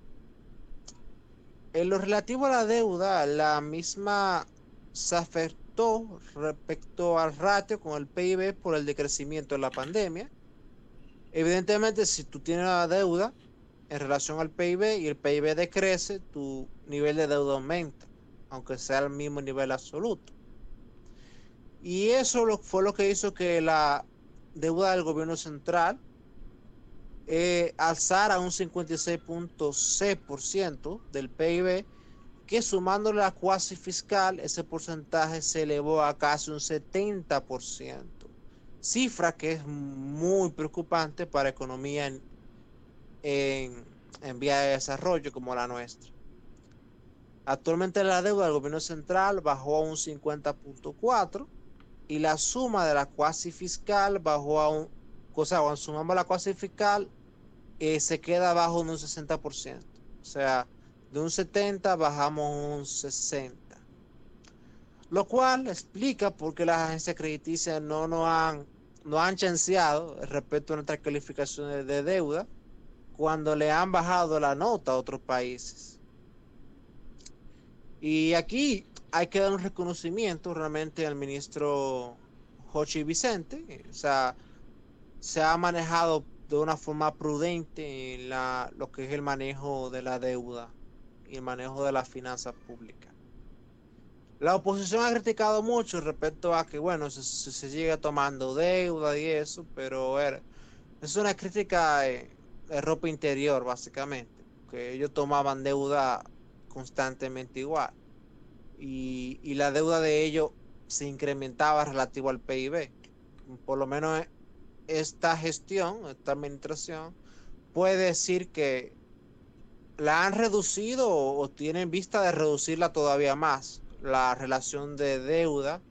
En lo relativo a la deuda, la misma se afectó respecto al ratio con el PIB por el decrecimiento de la pandemia. Evidentemente, si tú tienes la deuda en relación al PIB y el PIB decrece, tu nivel de deuda aumenta, aunque sea el mismo nivel absoluto. Y eso fue lo que hizo que la deuda del gobierno central eh, alzar a un 56.6% del PIB, que sumando la cuasi fiscal, ese porcentaje se elevó a casi un 70%. Cifra que es muy preocupante para economía en, en, en vía de desarrollo como la nuestra. Actualmente la deuda del gobierno central bajó a un 50.4 y la suma de la cuasi fiscal bajó a un, o sea, cuando sumamos la cuasi fiscal, eh, se queda abajo de un 60%. O sea, de un 70 bajamos un 60. Lo cual explica por qué las agencias crediticias no nos han, no han chanceado respecto a nuestras calificaciones de deuda cuando le han bajado la nota a otros países. Y aquí hay que dar un reconocimiento realmente al ministro Jochi Vicente. O sea, se ha manejado de una forma prudente en la, lo que es el manejo de la deuda y el manejo de las finanzas públicas. La oposición ha criticado mucho respecto a que, bueno, se, se, sigue tomando deuda y eso, pero es una crítica de, de ropa interior, básicamente, que ellos tomaban deuda constantemente igual y, la deuda de ellos se incrementaba relativo al PIB. Por lo menos esta gestión, esta administración, puede decir que la han reducido o, tienen vista de reducirla todavía más, la relación de deuda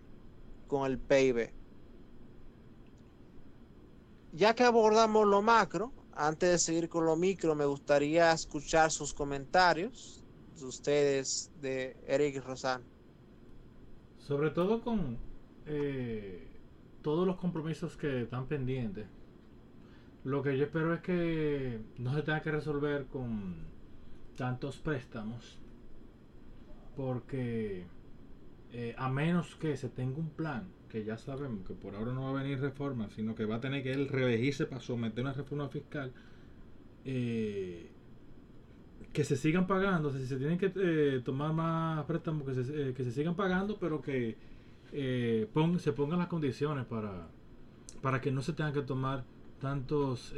con el PIB. Ya que abordamos lo macro, antes de seguir con lo micro, me gustaría escuchar sus comentarios ustedes de Eric Rosan? Sobre todo con eh, todos los compromisos que están pendientes. Lo que yo espero es que no se tenga que resolver con tantos préstamos. Porque eh, a menos que se tenga un plan, que ya sabemos que por ahora no va a venir reforma, sino que va a tener que él reelegirse para someter una reforma fiscal, eh, que se sigan pagando, si se tienen que eh, tomar más préstamos, que se, eh, que se sigan pagando, pero que eh, se pongan las condiciones para, para que no se tengan que tomar tantos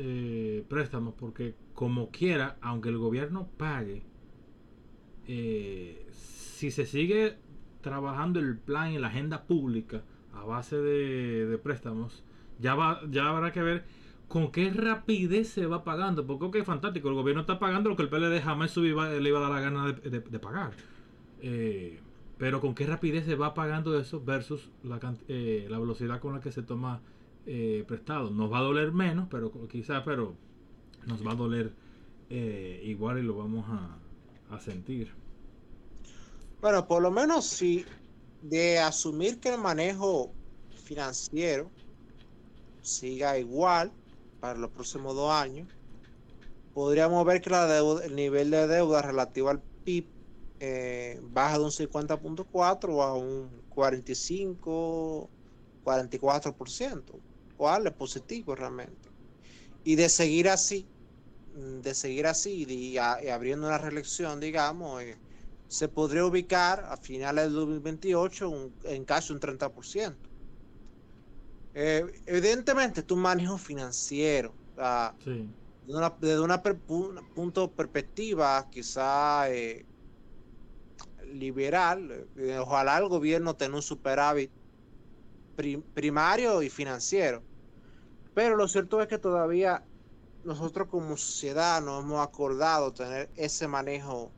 préstamos, porque como quiera, aunque el gobierno pague, eh, si se sigue trabajando el plan y la agenda pública a base de, préstamos, ya, va, ya habrá que ver con qué rapidez se va pagando. Porque es fantástico, el gobierno está pagando lo que el PLD jamás le iba a dar la gana de, pagar. Eh, pero con qué rapidez se va pagando eso versus la, eh, velocidad con la que se toma eh, prestado. Nos va a doler menos, pero quizás, pero nos va a doler igual y lo vamos a, a, sentir. Bueno, por lo menos si de asumir que el manejo financiero siga igual para los próximos dos años, podríamos ver que la deuda, el nivel de deuda relativo al PIB eh, baja de un 50.4 a un 45, 44%, cual es positivo realmente. Y de seguir así, de seguir así y, abriendo una reelección, digamos, eh, se podría ubicar a finales del 2028 en casi un 30%. Eh, evidentemente, tu manejo financiero, desde una, punto perspectiva quizá eh, liberal, eh, ojalá el gobierno tenga un superávit primario y financiero. Pero lo cierto es que todavía nosotros como sociedad no hemos acordado tener ese manejo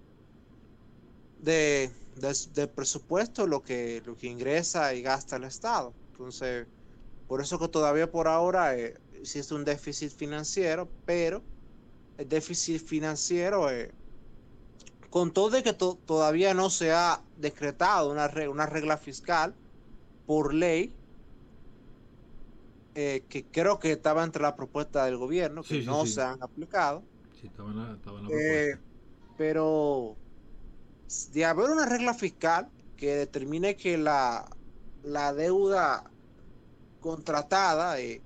de, presupuesto, lo que, lo que ingresa y gasta el Estado. Entonces, por eso que todavía por ahora eh, existe un déficit financiero, pero el déficit financiero es con todo de que todavía no se ha decretado una, una regla fiscal por ley, eh, que creo que estaba entre la propuesta del gobierno, que no se han aplicado. Sí, estaba en la, eh, pero de haber una regla fiscal que determine que la, la deuda contratada eh,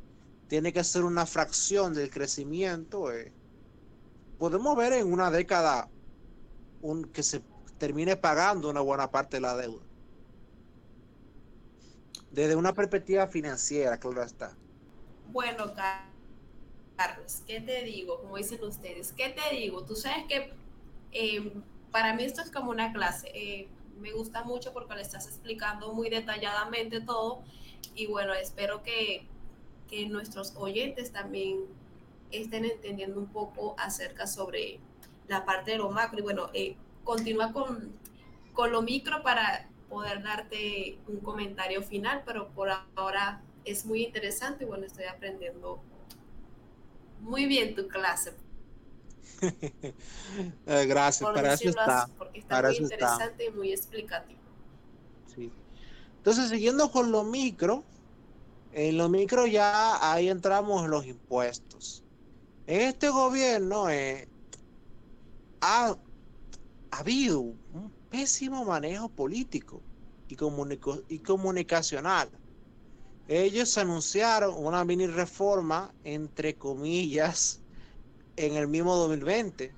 tiene que ser una fracción del crecimiento, podemos ver en una década que se termine pagando una buena parte de la deuda. Desde una perspectiva financiera, claro está. Bueno, Carlos, ¿qué te digo? Como dicen ustedes, ¿qué te digo? Tú sabes que em, para mí esto es como una clase. Eh, me gusta mucho porque le estás explicando muy detalladamente todo. Y bueno, espero que, que nuestros oyentes también estén entendiendo un poco acerca sobre la parte de lo macro. Y bueno, eh, continúa con, con lo micro para poder darte un comentario final, pero por ahora es muy interesante y bueno, estoy aprendiendo muy bien tu clase. Eh, gracias, para eso está. porque está muy interesante y muy explicativo. Sí. Entonces, siguiendo con lo micro, en lo micro ya ahí entramos en los impuestos. En este gobierno eh, ha, habido un pésimo manejo político y comunicacional. Ellos anunciaron una mini reforma, entre comillas, en el mismo 2020,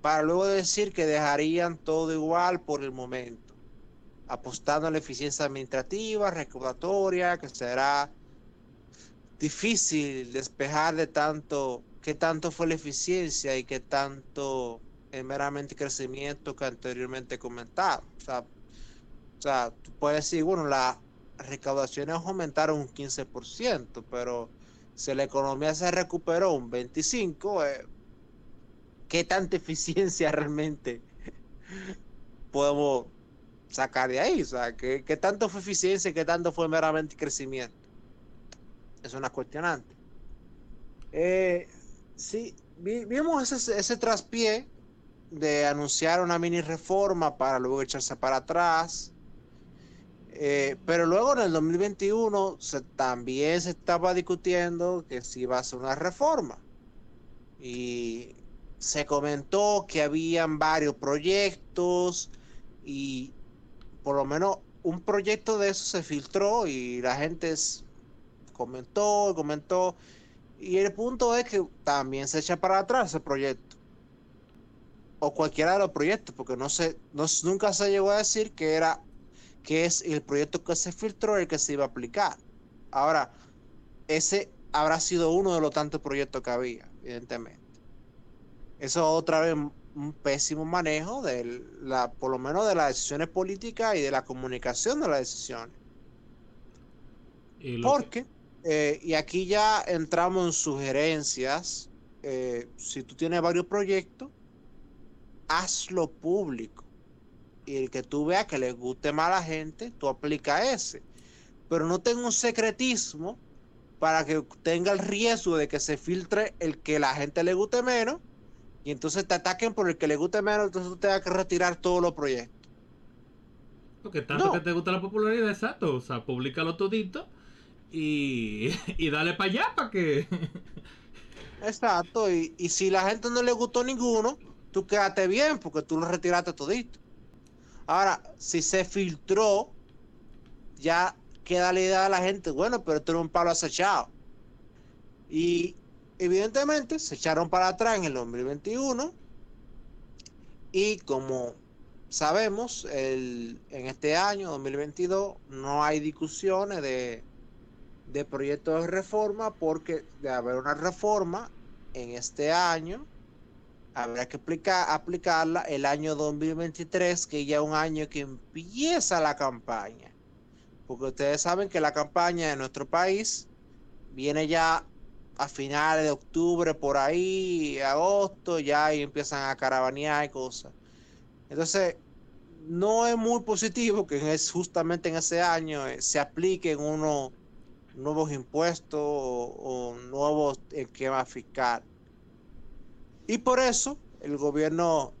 para luego decir que dejarían todo igual por el momento, apostando a la eficiencia administrativa, recaudatoria, que será difícil despejar de tanto, qué tanto fue la eficiencia y qué tanto es meramente crecimiento que anteriormente comentado. O sea, puedes decir, bueno, las recaudaciones aumentaron un 15%, pero si la economía se recuperó un 25%, eh, ¿qué tanta eficiencia realmente podemos sacar de ahí? O sea, ¿qué, qué tanto fue eficiencia y qué tanto fue meramente crecimiento? Es una cuestionante. Eh, sí, vimos ese, ese traspié de anunciar una mini reforma para luego echarse para atrás. Eh, pero luego en el 2021 se, también se estaba discutiendo que si iba a ser una reforma. Y se comentó que habían varios proyectos y por lo menos un proyecto de eso se filtró y la gente comentó, comentó. Y el punto es que también se echa para atrás ese proyecto o cualquiera de los proyectos, porque no sé, no, nunca se llegó a decir que era que es el proyecto que se filtró el que se iba a aplicar. Ahora, ese habrá sido uno de los tantos proyectos que había, evidentemente. Eso otra vez un pésimo manejo de la, por lo menos de las decisiones políticas y de la comunicación de las decisiones. Porque, eh, y aquí ya entramos en sugerencias, eh, si tú tienes varios proyectos, hazlo público. Y el que tú veas que le guste más a la gente, tú aplica ese. Pero no tenga un secretismo para que tenga el riesgo de que se filtre el que la gente le guste menos y entonces te ataquen por el que le guste menos, entonces tú tengas que retirar todos los proyectos. Porque tanto que te gusta la popularidad, exacto. O sea, públicalo todito y, y dale para allá para que. exacto. Y, y, si la gente no le gustó ninguno, tú quédate bien porque tú lo retiraste todito. Ahora, si se filtró, ya queda la idea de la gente, bueno, pero esto era un palo acechado. Y evidentemente se echaron para atrás en el 2021 y como sabemos, el, en este año 2022 no hay discusiones de, de proyectos de reforma porque de haber una reforma en este año habrá que aplicar, aplicarla el año 2023 que ya es un año que empieza la campaña. Porque ustedes saben que la campaña de nuestro país viene ya a finales de octubre, por ahí, agosto, ya ahí empiezan a caravanear y cosas. Entonces, no es muy positivo que es justamente en ese año eh, se apliquen unos nuevos impuestos o, nuevos esquemas fiscal. Y por eso el gobierno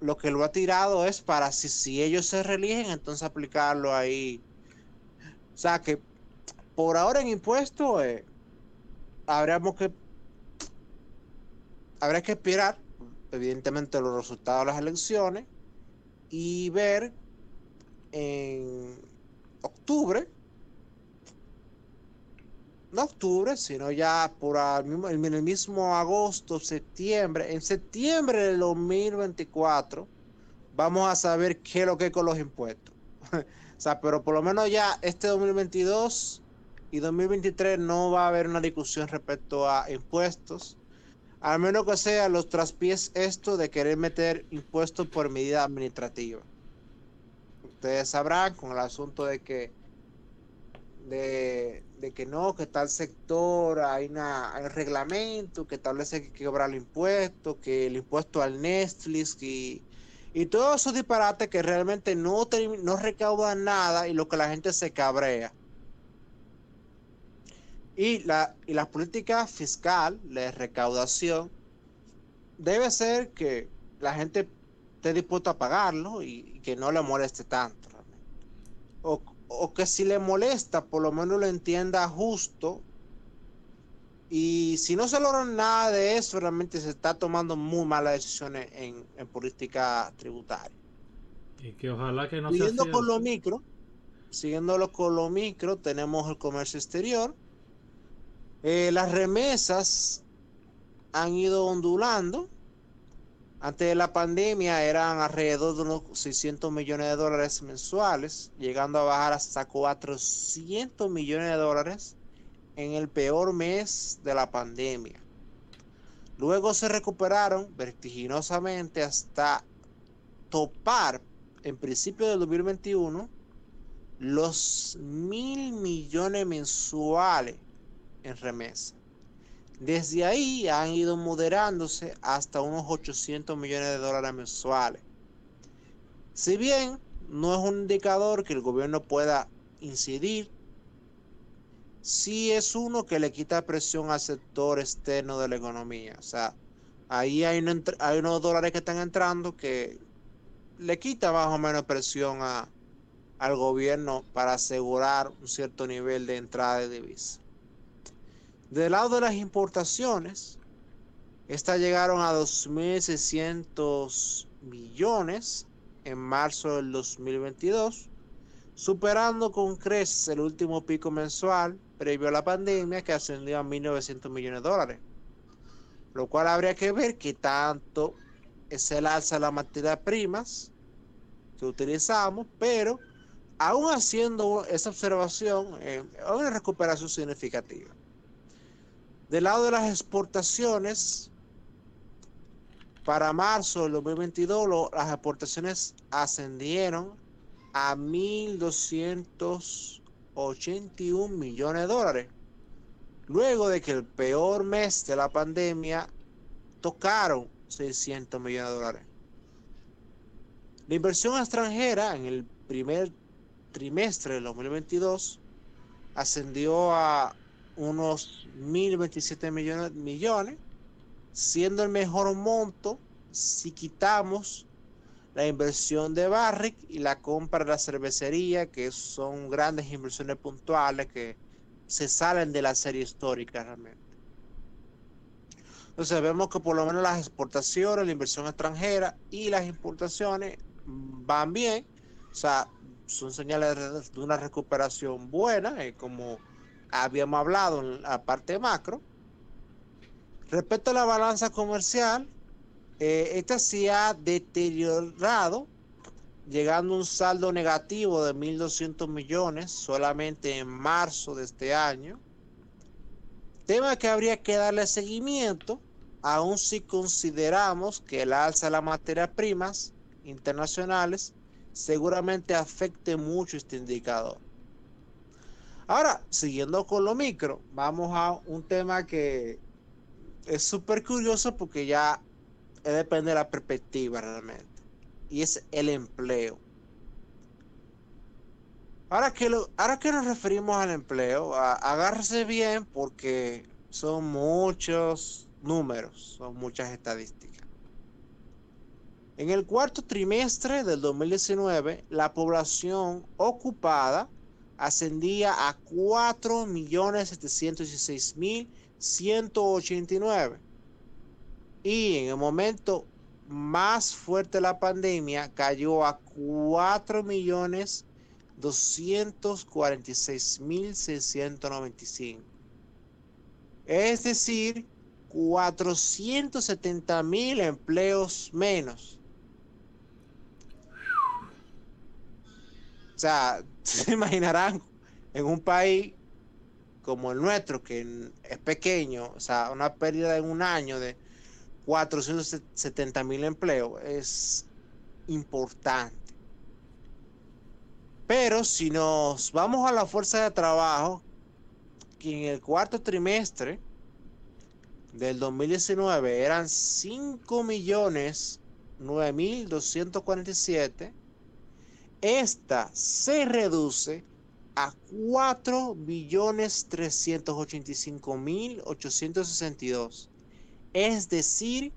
lo que lo ha tirado es para si, si ellos se reeligen, entonces aplicarlo ahí. O sea que por ahora en impuestos eh, habríamos que habría que esperar evidentemente los resultados de las elecciones y ver en octubre no octubre sino ya por el mismo, el mismo agosto septiembre en septiembre del 2024 vamos a saber qué es lo que es con los impuestos. O sea pero por lo menos ya este 2022 y 2023 no va a haber una discusión respecto a impuestos, al menos que sea los traspiés esto de querer meter impuestos por medida administrativa. Ustedes sabrán con el asunto de que de, que no, que tal sector hay, una, un reglamento que establece que hay que cobrar el impuesto, que el impuesto al Netflix y, y todos esos disparates que realmente no, no recaudan nada y lo que la gente se cabrea. Y la, y la política fiscal, de recaudación, debe ser que la gente esté dispuesta a pagarlo y, que no le moleste tanto. O, o, que si le molesta, por lo menos lo entienda justo. Y si no se logra nada de eso, realmente se está tomando muy malas decisiones en, en política tributaria. Y que ojalá que no Siguiendo con lo micro, siguiéndolo con lo micro, tenemos el comercio exterior eh, las remesas han ido ondulando. Antes de la pandemia eran alrededor de unos 600 millones de dólares mensuales, llegando a bajar hasta 400 millones de dólares en el peor mes de la pandemia. Luego se recuperaron vertiginosamente hasta topar en principio del 2021 los mil millones mensuales en remesa. Desde ahí han ido moderándose hasta unos 800 millones de dólares mensuales. Si bien no es un indicador que el gobierno pueda incidir, sí es uno que le quita presión al sector externo de la economía. O sea, ahí hay, unos dólares que están entrando que le quita más o menos presión al gobierno para asegurar un cierto nivel de entrada de divisas. Del lado de las importaciones, estas llegaron a 2.600 millones en marzo del 2022, superando con creces el último pico mensual previo a la pandemia que ascendió a 1.900 millones de dólares. Lo cual habría que ver qué tanto es el alza de las materias primas que utilizamos, pero aún haciendo esa observación, eh, hay una recuperación significativa. Del lado de las exportaciones, para marzo del 2022 las exportaciones ascendieron a 1.281 millones de dólares. Luego de que el peor mes de la pandemia tocaron 600 millones de dólares. La inversión extranjera en el primer trimestre del 2022 ascendió a unos 1.027 millones, millones siendo el mejor monto si quitamos la inversión de Barrick y la compra de la cervecería, que son grandes inversiones puntuales que se salen de la serie histórica realmente. Entonces vemos que por lo menos las exportaciones, la inversión extranjera y las importaciones van bien, o sea, son señales de una recuperación buena, eh, como habíamos hablado en la parte macro. Respecto a la balanza comercial, eh, esta se ha deteriorado, llegando a un saldo negativo de 1.200 millones solamente en marzo de este año. Tema que habría que darle seguimiento, aun si consideramos que el alza de las materias primas internacionales seguramente afecte mucho este indicador. Ahora, siguiendo con lo micro, vamos a un tema que es súper curioso porque ya depende de la perspectiva realmente. Y es el empleo. Ahora que, lo, ahora que nos referimos al empleo, agárrese bien porque son muchos números, son muchas estadísticas. En el cuarto trimestre del 2019, la población ocupada ascendía a 4.716.189. Y en el momento más fuerte de la pandemia cayó a 4.246.695. Es decir, 470.000 empleos menos. O sea, se imaginarán en un país como el nuestro, que es pequeño, o sea, una pérdida en un año de 470 mil empleos es importante. Pero si nos vamos a la fuerza de trabajo, que en el cuarto trimestre del 2019 eran 5 millones 9 mil 247 esta se reduce a 4 billones 385 mil 862, es decir,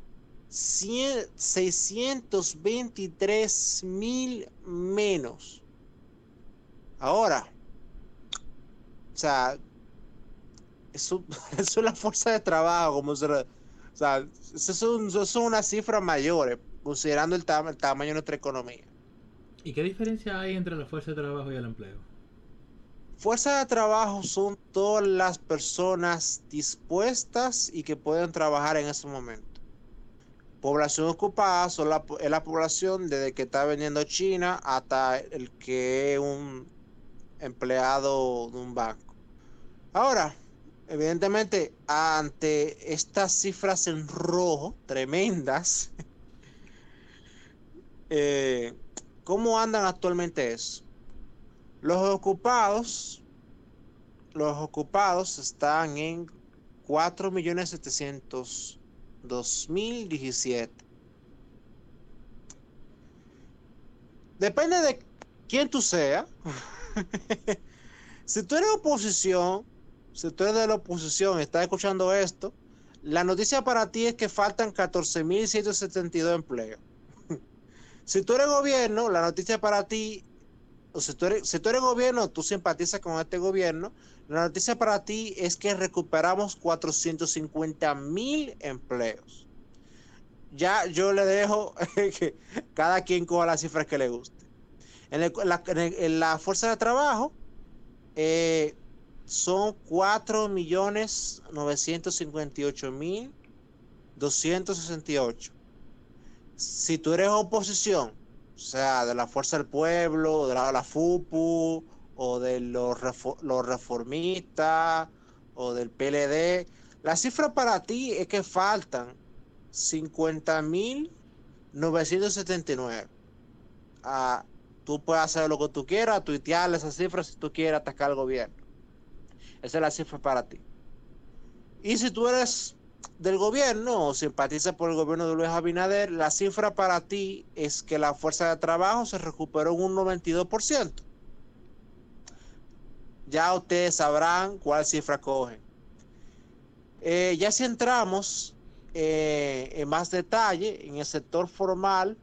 623 mil menos. Ahora, o sea, eso, es la fuerza de trabajo, como se, o sea, eso, es una cifra mayor, considerando el tamaño de nuestra economía. ¿Y qué diferencia hay entre la fuerza de trabajo y el empleo? Fuerza de trabajo son todas las personas dispuestas y que pueden trabajar en ese momento. Población ocupada son la, es la población desde que está vendiendo China hasta el que es un empleado de un banco. Ahora, evidentemente, ante estas cifras en rojo, tremendas, eh, ¿Cómo andan actualmente eso? Los ocupados, los ocupados están en 4.702.017. Depende de quién tú seas. si tú eres oposición, si tú eres de la oposición y estás escuchando esto, la noticia para ti es que faltan 14.172 empleos. Si tú eres gobierno, la noticia para ti, o si tú eres, si tú eres gobierno, tú simpatizas con este gobierno, la noticia para ti es que recuperamos 450 mil empleos. Ya yo le dejo que cada quien coja las cifras que le guste. En, la, fuerza de trabajo eh, son 4 millones 958 mil 268 si tú eres oposición, o sea, de la Fuerza del Pueblo, de la, FUPU, o de los, reformistas, o del PLD, la cifra para ti es que faltan 50.979. Ah, tú puedes hacer lo que tú quieras, tuitear esas cifras si tú quieres atacar al gobierno. Esa es la cifra para ti. Y si tú eres del gobierno o simpatizas por el gobierno de Luis Abinader, la cifra para ti es que la fuerza de trabajo se recuperó un 92%. Ya ustedes sabrán cuál cifra cogen. Eh, ya si entramos eh, en más detalle en el sector formal,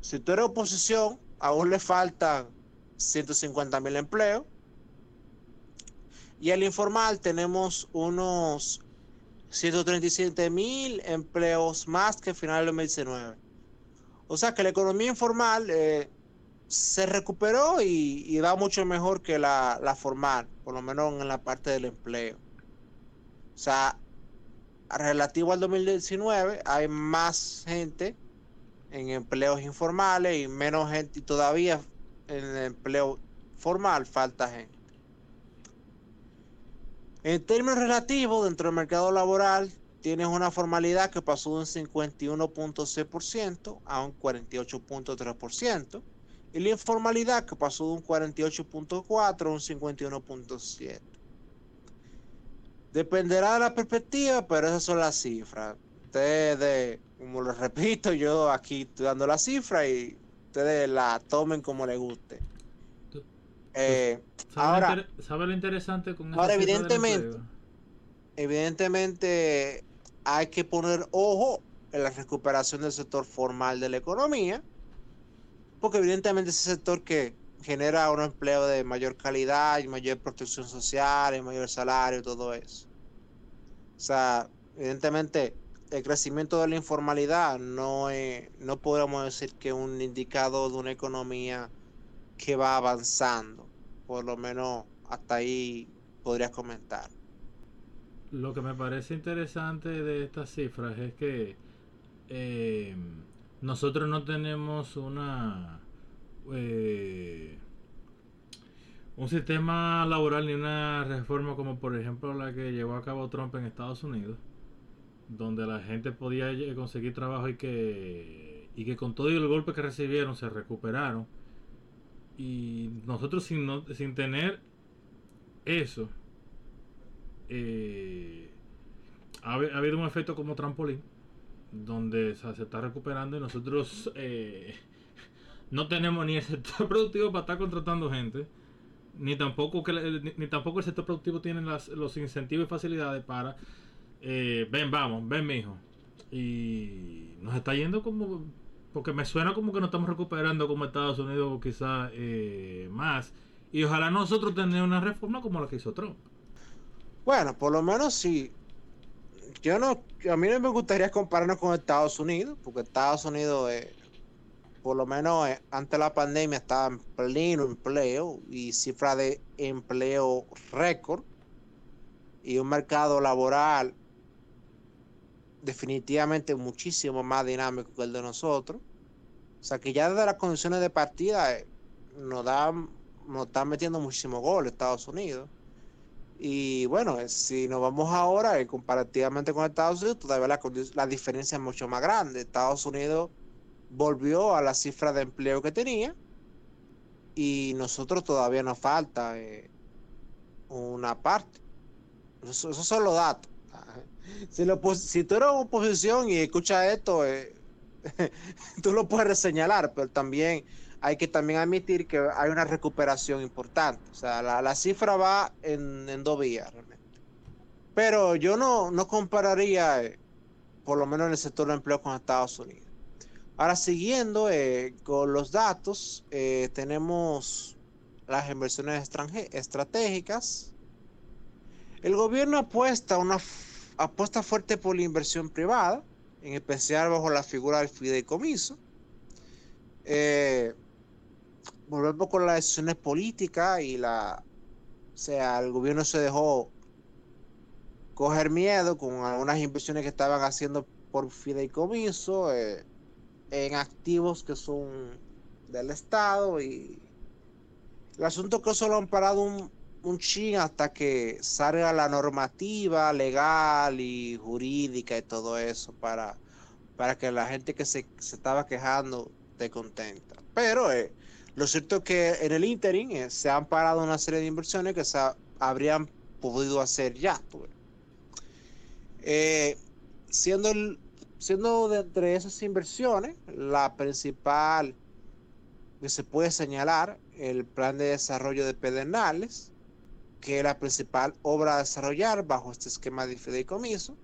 si tú eres oposición, aún le faltan 150 mil empleos. Y el informal tenemos unos 137 mil empleos más que final del 2019. O sea que la economía informal eh, se recuperó y, va mucho mejor que la, formal, por lo menos en la parte del empleo. O sea, relativo al 2019 hay más gente en empleos informales y menos gente todavía en empleo formal falta gente. En términos relativos, dentro del mercado laboral, tienes una formalidad que pasó de un 51.6% a un 48.3%, y la informalidad que pasó de un 48.4% a un 51.7%. Dependerá de la perspectiva, pero esas son las cifras. Ustedes, como lo repito, yo aquí estoy dando la cifra y ustedes la tomen como les guste. Eh, ahora, ¿sabe lo interesante con Ahora, evidentemente, evidentemente hay que poner ojo en la recuperación del sector formal de la economía, porque evidentemente ese sector que genera un empleo de mayor calidad y mayor protección social y mayor salario, todo eso. O sea, evidentemente el crecimiento de la informalidad no, es, no podemos decir que es un indicador de una economía que va avanzando. Por lo menos hasta ahí podrías comentar. Lo que me parece interesante de estas cifras es que eh, nosotros no tenemos una eh, un sistema laboral ni una reforma como por ejemplo la que llevó a cabo Trump en Estados Unidos, donde la gente podía conseguir trabajo y que y que con todo el golpe que recibieron se recuperaron y nosotros sin, sin tener eso, eh, ha, habido un efecto como trampolín, donde se está recuperando y nosotros eh, no tenemos ni el sector productivo para estar contratando gente, ni tampoco, que, ni, tampoco el sector productivo tiene los incentivos y facilidades para, eh, ven, vamos, ven, mijo. Y nos está yendo como porque me suena como que nos estamos recuperando como Estados Unidos quizás eh, más. Y ojalá nosotros tener una reforma como la que hizo Trump. Bueno, por lo menos sí. Yo no, a mí no me gustaría compararnos con Estados Unidos, porque Estados Unidos, eh, por lo menos eh, antes de la pandemia, estaba en pleno empleo y cifra de empleo récord y un mercado laboral definitivamente muchísimo más dinámico que el de nosotros. O sea que ya desde las condiciones de partida eh, nos, da, nos están metiendo muchísimos goles Estados Unidos. Y bueno, eh, si nos vamos ahora, eh, comparativamente con Estados Unidos, todavía la, la diferencia es mucho más grande. Estados Unidos volvió a la cifra de empleo que tenía y nosotros todavía nos falta una parte. esos son los datos si, lo, si tú eres oposición y escuchas esto, eh, tú lo puedes reseñalar, pero también hay que también admitir que hay una recuperación importante. O sea, la, cifra va en, dos vías realmente. Pero yo no, no compararía, eh, por lo menos en el sector de empleo, con Estados Unidos. Ahora, siguiendo eh, con los datos, tenemos las inversiones estratégicas. El gobierno apuesta a una apuesta fuerte por la inversión privada, en especial bajo la figura del fideicomiso. Eh, volvemos con las decisiones políticas y la, o sea, el gobierno se dejó coger miedo con algunas inversiones que estaban haciendo por fideicomiso eh, en activos que son del Estado y el asunto que eso lo han parado un, un chin hasta que salga la normativa legal y jurídica y todo eso para para que la gente que se, estaba quejando esté contenta. Pero eh, lo cierto es que en el interim eh, se han parado una serie de inversiones que se habrían podido hacer ya. Eh, siendo, siendo de entre esas inversiones, la principal que se puede señalar, el plan de desarrollo de Pedernales, que es la principal obra a desarrollar bajo este esquema de fideicomiso.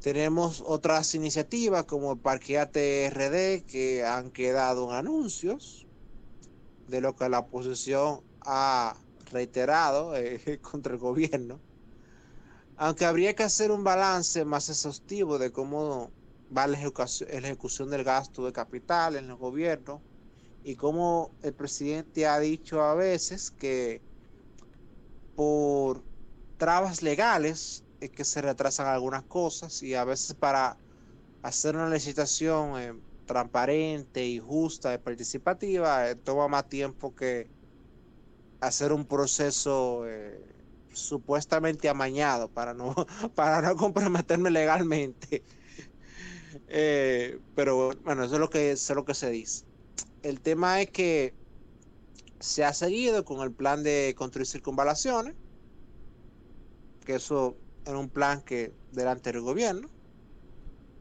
Tenemos otras iniciativas como Parqueate RD que han quedado en anuncios de lo que la oposición ha reiterado eh, contra el gobierno. Aunque habría que hacer un balance más exhaustivo de cómo va la ejecución del gasto de capital en el gobierno y cómo el presidente ha dicho a veces que por trabas legales es que se retrasan algunas cosas y a veces para hacer una licitación eh, transparente y justa y participativa eh, toma más tiempo que hacer un proceso eh, supuestamente amañado para no, para no comprometerme legalmente. pero bueno, eso es lo que, eso es lo que se dice. El tema es que se ha seguido con el plan de construir circunvalaciones, que eso era un plan que del anterior gobierno.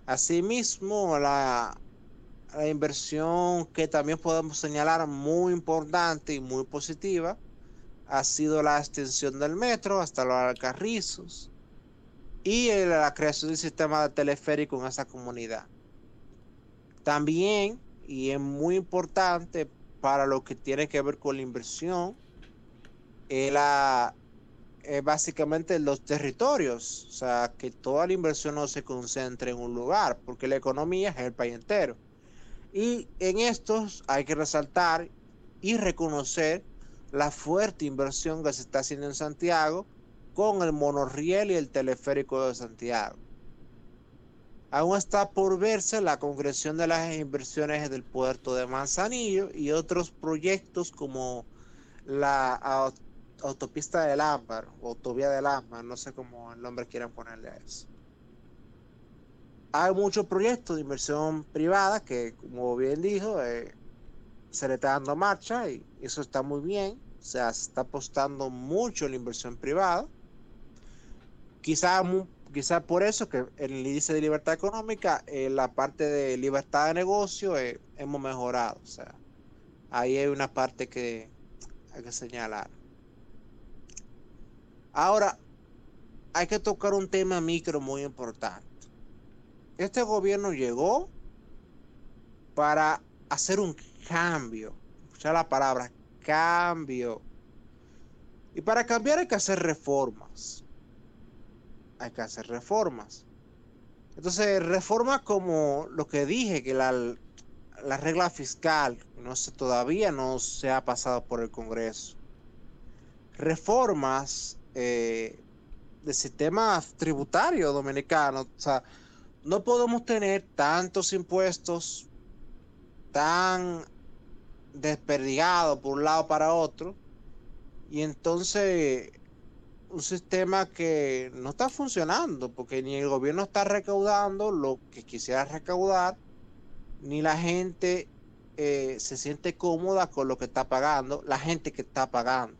Asimismo, la, la inversión que también podemos señalar muy importante y muy positiva ha sido la extensión del metro hasta los Alcarrizos y la creación del sistema de teleférico en esa comunidad. También, y es muy importante para lo que tiene que ver con la inversión es, la, básicamente los territorios, o sea, que toda la inversión no se concentre en un lugar, porque la economía es el país entero. Y en estos hay que resaltar y reconocer la fuerte inversión que se está haciendo en Santiago con el monorriel y el teleférico de Santiago. Aún está por verse la concreción de las inversiones del puerto de Manzanillo y otros proyectos como la autopista del Ámbar, o autovía del Ámbar, no sé cómo el nombre quieran ponerle a eso. Hay muchos proyectos de inversión privada que, como bien dijo, eh, se le está dando marcha y eso está muy bien. O sea, se está apostando mucho en la inversión privada. Quizá por eso que en el índice de libertad económica, eh, la parte de libertad de negocio eh, hemos mejorado. O sea, ahí hay una parte que hay que señalar. Ahora, hay que tocar un tema micro muy importante. Este gobierno llegó para hacer un cambio. Escucha la palabra, cambio. Y para cambiar hay que hacer reformas hay que hacer reformas. Entonces, reformas como lo que dije, que la, la regla fiscal no sé, todavía no se ha pasado por el Congreso. Reformas eh, del sistema tributario dominicano. O sea, no podemos tener tantos impuestos tan desperdigados por un lado para otro. Y entonces un sistema que no está funcionando, porque ni el gobierno está recaudando lo que quisiera recaudar, ni la gente eh, se siente cómoda con lo que está pagando, la gente que está pagando.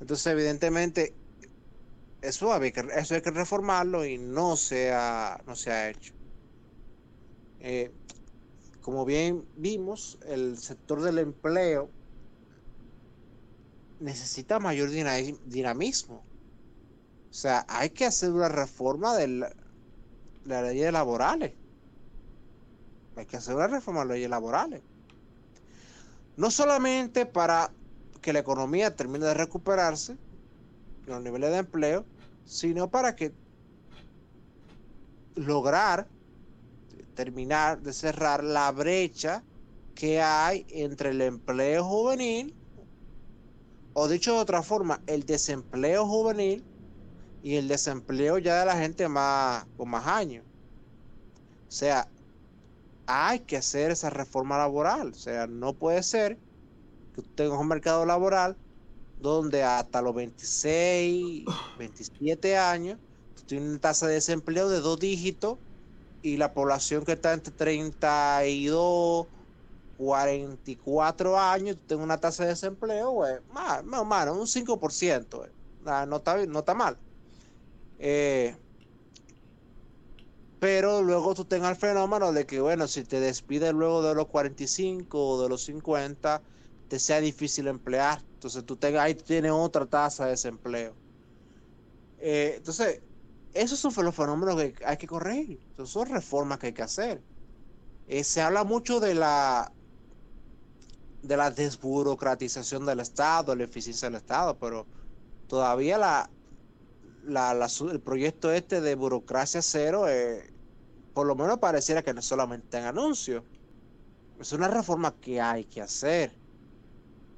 Entonces, evidentemente, eso, hay que, eso hay que reformarlo y no se ha, no se ha hecho. Eh, como bien vimos, el sector del empleo necesita mayor dinamismo. O sea, hay que hacer una reforma de la, ley leyes laborales. Hay que hacer una reforma de las leyes laborales. No solamente para que la economía termine de recuperarse, los niveles de empleo, sino para que lograr terminar de cerrar la brecha que hay entre el empleo juvenil o dicho de otra forma, el desempleo juvenil y el desempleo ya de la gente más con más años. O sea, hay que hacer esa reforma laboral. O sea, no puede ser que tengas un mercado laboral donde hasta los 26, 27 años tú tiene una tasa de desempleo de dos dígitos y la población que está entre 32, 44 años, tiene una tasa de desempleo, güey, más, más menos, un 5%, no, está, no está mal. Eh, pero luego tú tengas el fenómeno de que, bueno, si te despides luego de los 45 o de los 50, te sea difícil emplear. Entonces tú tengas, ahí tienes otra tasa de desempleo. Eh, entonces, esos son los fenómenos que hay que corregir. Entonces, son reformas que hay que hacer. Eh, se habla mucho de la de la desburocratización del Estado, la eficiencia del Estado, pero todavía la, el proyecto este de burocracia cero, eh, por lo menos pareciera que no solamente en anuncios. Es una reforma que hay que hacer.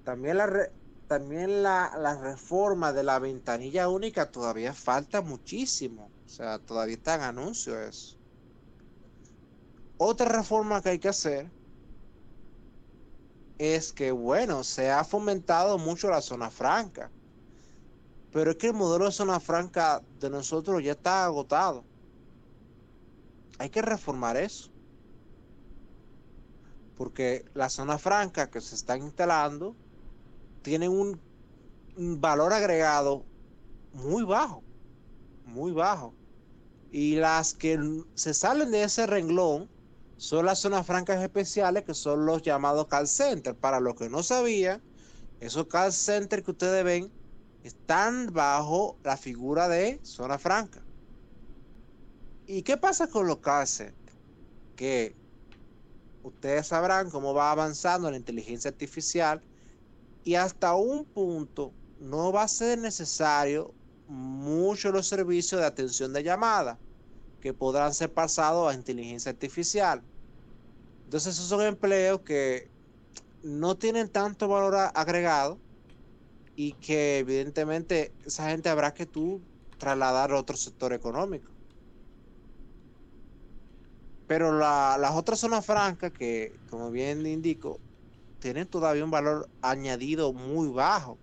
También la, también la, la, reforma de la ventanilla única todavía falta muchísimo. O sea, todavía está en anuncios eso. Otra reforma que hay que hacer es que, bueno, se ha fomentado mucho la zona franca. Pero es que el modelo de zona franca de nosotros ya está agotado. Hay que reformar eso. Porque la zona franca que se están instalando tienen un, valor agregado muy bajo. Muy bajo. Y las que se salen de ese renglón son las zonas francas especiales que son los llamados call centers. Para los que no sabían, esos call centers que ustedes ven están bajo la figura de zona franca. ¿Y qué pasa con los cárceles? Que ustedes sabrán cómo va avanzando la inteligencia artificial y hasta un punto no va a ser necesario mucho los servicios de atención de llamada que podrán ser pasados a inteligencia artificial. Entonces esos son empleos que no tienen tanto valor agregado y que evidentemente esa gente habrá que tú trasladar a otro sector económico. Pero las otras zonas francas, que como bien indico, tienen todavía un valor añadido muy bajo.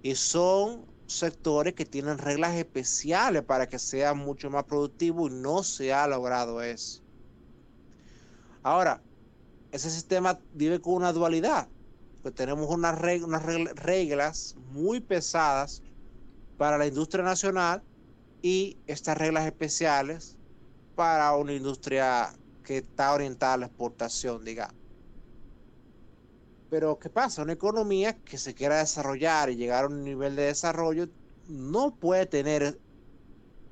Y son sectores que tienen reglas especiales para que sea mucho más productivo y no se ha logrado eso. Ahora, ese sistema vive con una dualidad tenemos unas, reglas muy pesadas para la industria nacional y estas reglas especiales para una industria que está orientada a la exportación, digamos. Pero ¿qué pasa? Una economía que se quiera desarrollar y llegar a un nivel de desarrollo no puede tener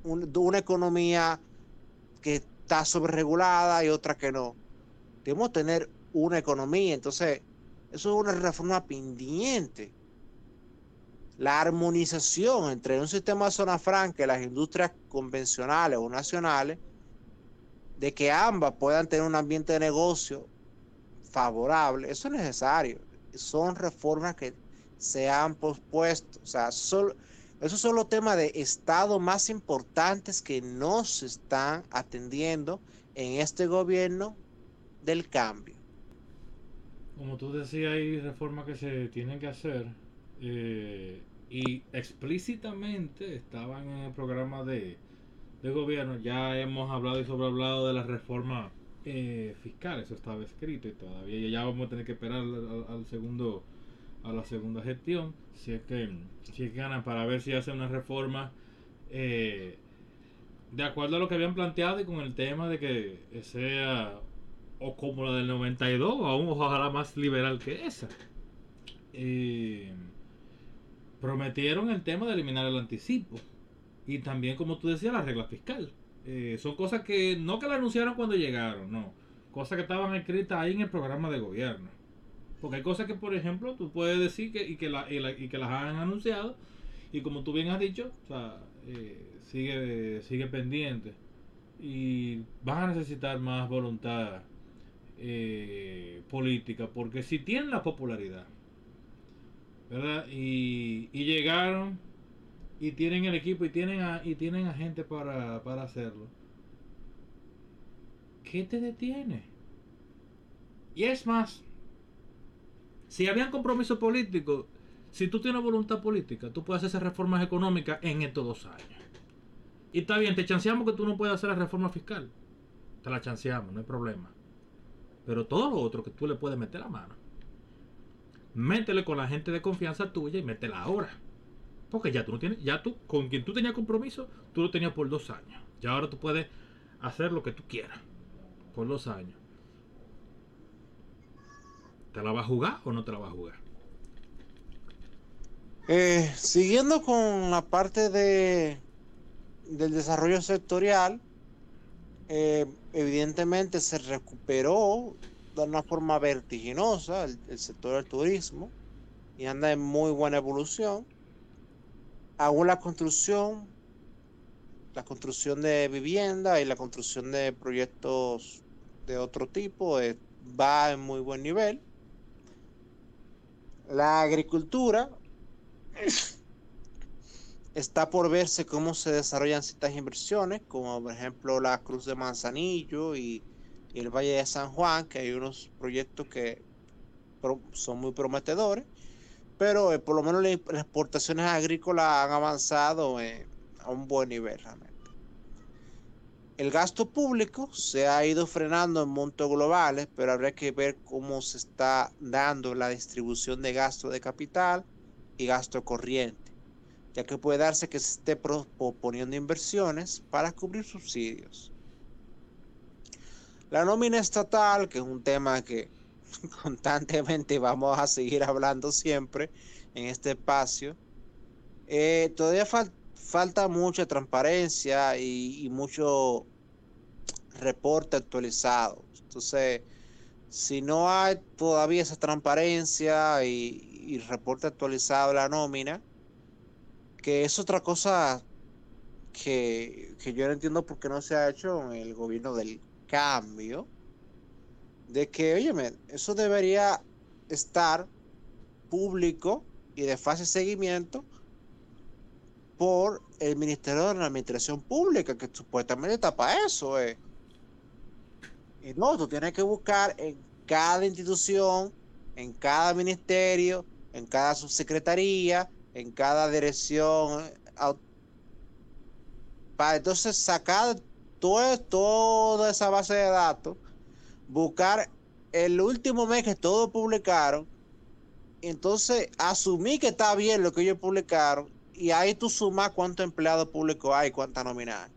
una economía que está sobreregulada y otra que no. Debemos tener una economía, entonces eso es una reforma pendiente. La armonización entre un sistema de zona franca y las industrias convencionales o nacionales, de que ambas puedan tener un ambiente de negocio favorable, eso es necesario. Son reformas que se han pospuesto. O sea, esos son los temas de Estado más importantes que no se están atendiendo en este gobierno del cambio como tú decías, hay reformas que se tienen que hacer eh, y explícitamente estaban en el programa de, gobierno. Ya hemos hablado y sobrehablado de la reforma eh, fiscal, eso estaba escrito y todavía ya vamos a tener que esperar al, segundo a la segunda gestión si es que si ganan para ver si hacen una reforma eh, de acuerdo a lo que habían planteado y con el tema de que sea o como la del 92, o aún ojalá más liberal que esa. Eh, prometieron el tema de eliminar el anticipo. Y también, como tú decías, la regla fiscal. Eh, son cosas que no que la anunciaron cuando llegaron, no. Cosas que estaban escritas ahí en el programa de gobierno. Porque hay cosas que, por ejemplo, tú puedes decir que, y, que la, y, que las han anunciado. Y como tú bien has dicho, o sea, eh, sigue, sigue pendiente. Y van a necesitar más voluntad eh, política, porque si tienen la popularidad, ¿verdad? Y, llegaron y tienen el equipo y tienen a, y tienen gente para, para hacerlo. ¿Qué te detiene? Y es más, si habían compromiso político, si tú tienes voluntad política, tú puedes hacer reformas económicas en estos dos años. Y está bien, te chanceamos que tú no puedes hacer la reforma fiscal. Te la chanceamos, no hay problema. Pero todo lo otro que tú le puedes meter la mano. Métele con la gente de confianza tuya y métela ahora. Porque ya tú no tienes, ya tú, con quien tú tenías compromiso, tú lo tenías por dos años. Ya ahora tú puedes hacer lo que tú quieras. Por dos años. ¿Te la vas a jugar o no te la vas a jugar? Eh, siguiendo con la parte de del desarrollo sectorial, eh, evidentemente se recuperó de una forma vertiginosa el, sector del turismo y anda en muy buena evolución. Aún la construcción, la construcción de vivienda y la construcción de proyectos de otro tipo eh, va en muy buen nivel. La agricultura está por verse cómo se desarrollan ciertas inversiones, como por ejemplo la Cruz de Manzanillo y, el Valle de San Juan, que hay unos proyectos que son muy prometedores, pero eh, por lo menos las exportaciones agrícolas han avanzado a un buen nivel realmente. El gasto público se ha ido frenando en montos globales, pero habría que ver cómo se está dando la distribución de gasto de capital y gasto corriente, ya que puede darse que se esté proponiendo inversiones para cubrir subsidios. La nómina estatal, que es un tema que constantemente vamos a seguir hablando siempre en este espacio, eh, todavía falta mucha transparencia y, mucho reporte actualizado. Entonces, si no hay todavía esa transparencia y, y reporte actualizado la nómina, que es otra cosa que, yo no entiendo por qué no se ha hecho en el gobierno del cambio, de que, oye, eso debería estar público y de de seguimiento por el Ministerio de la Administración Pública, que supuestamente está para eso. Eh. Y no, tú tienes que buscar en cada institución, en cada ministerio, en cada subsecretaría, en cada dirección. Para entonces sacar todo, toda esa base de datos, buscar el último mes que todos publicaron, entonces asumir que está bien lo que ellos publicaron y ahí tú sumas cuántos empleados públicos hay, cuánta nominal.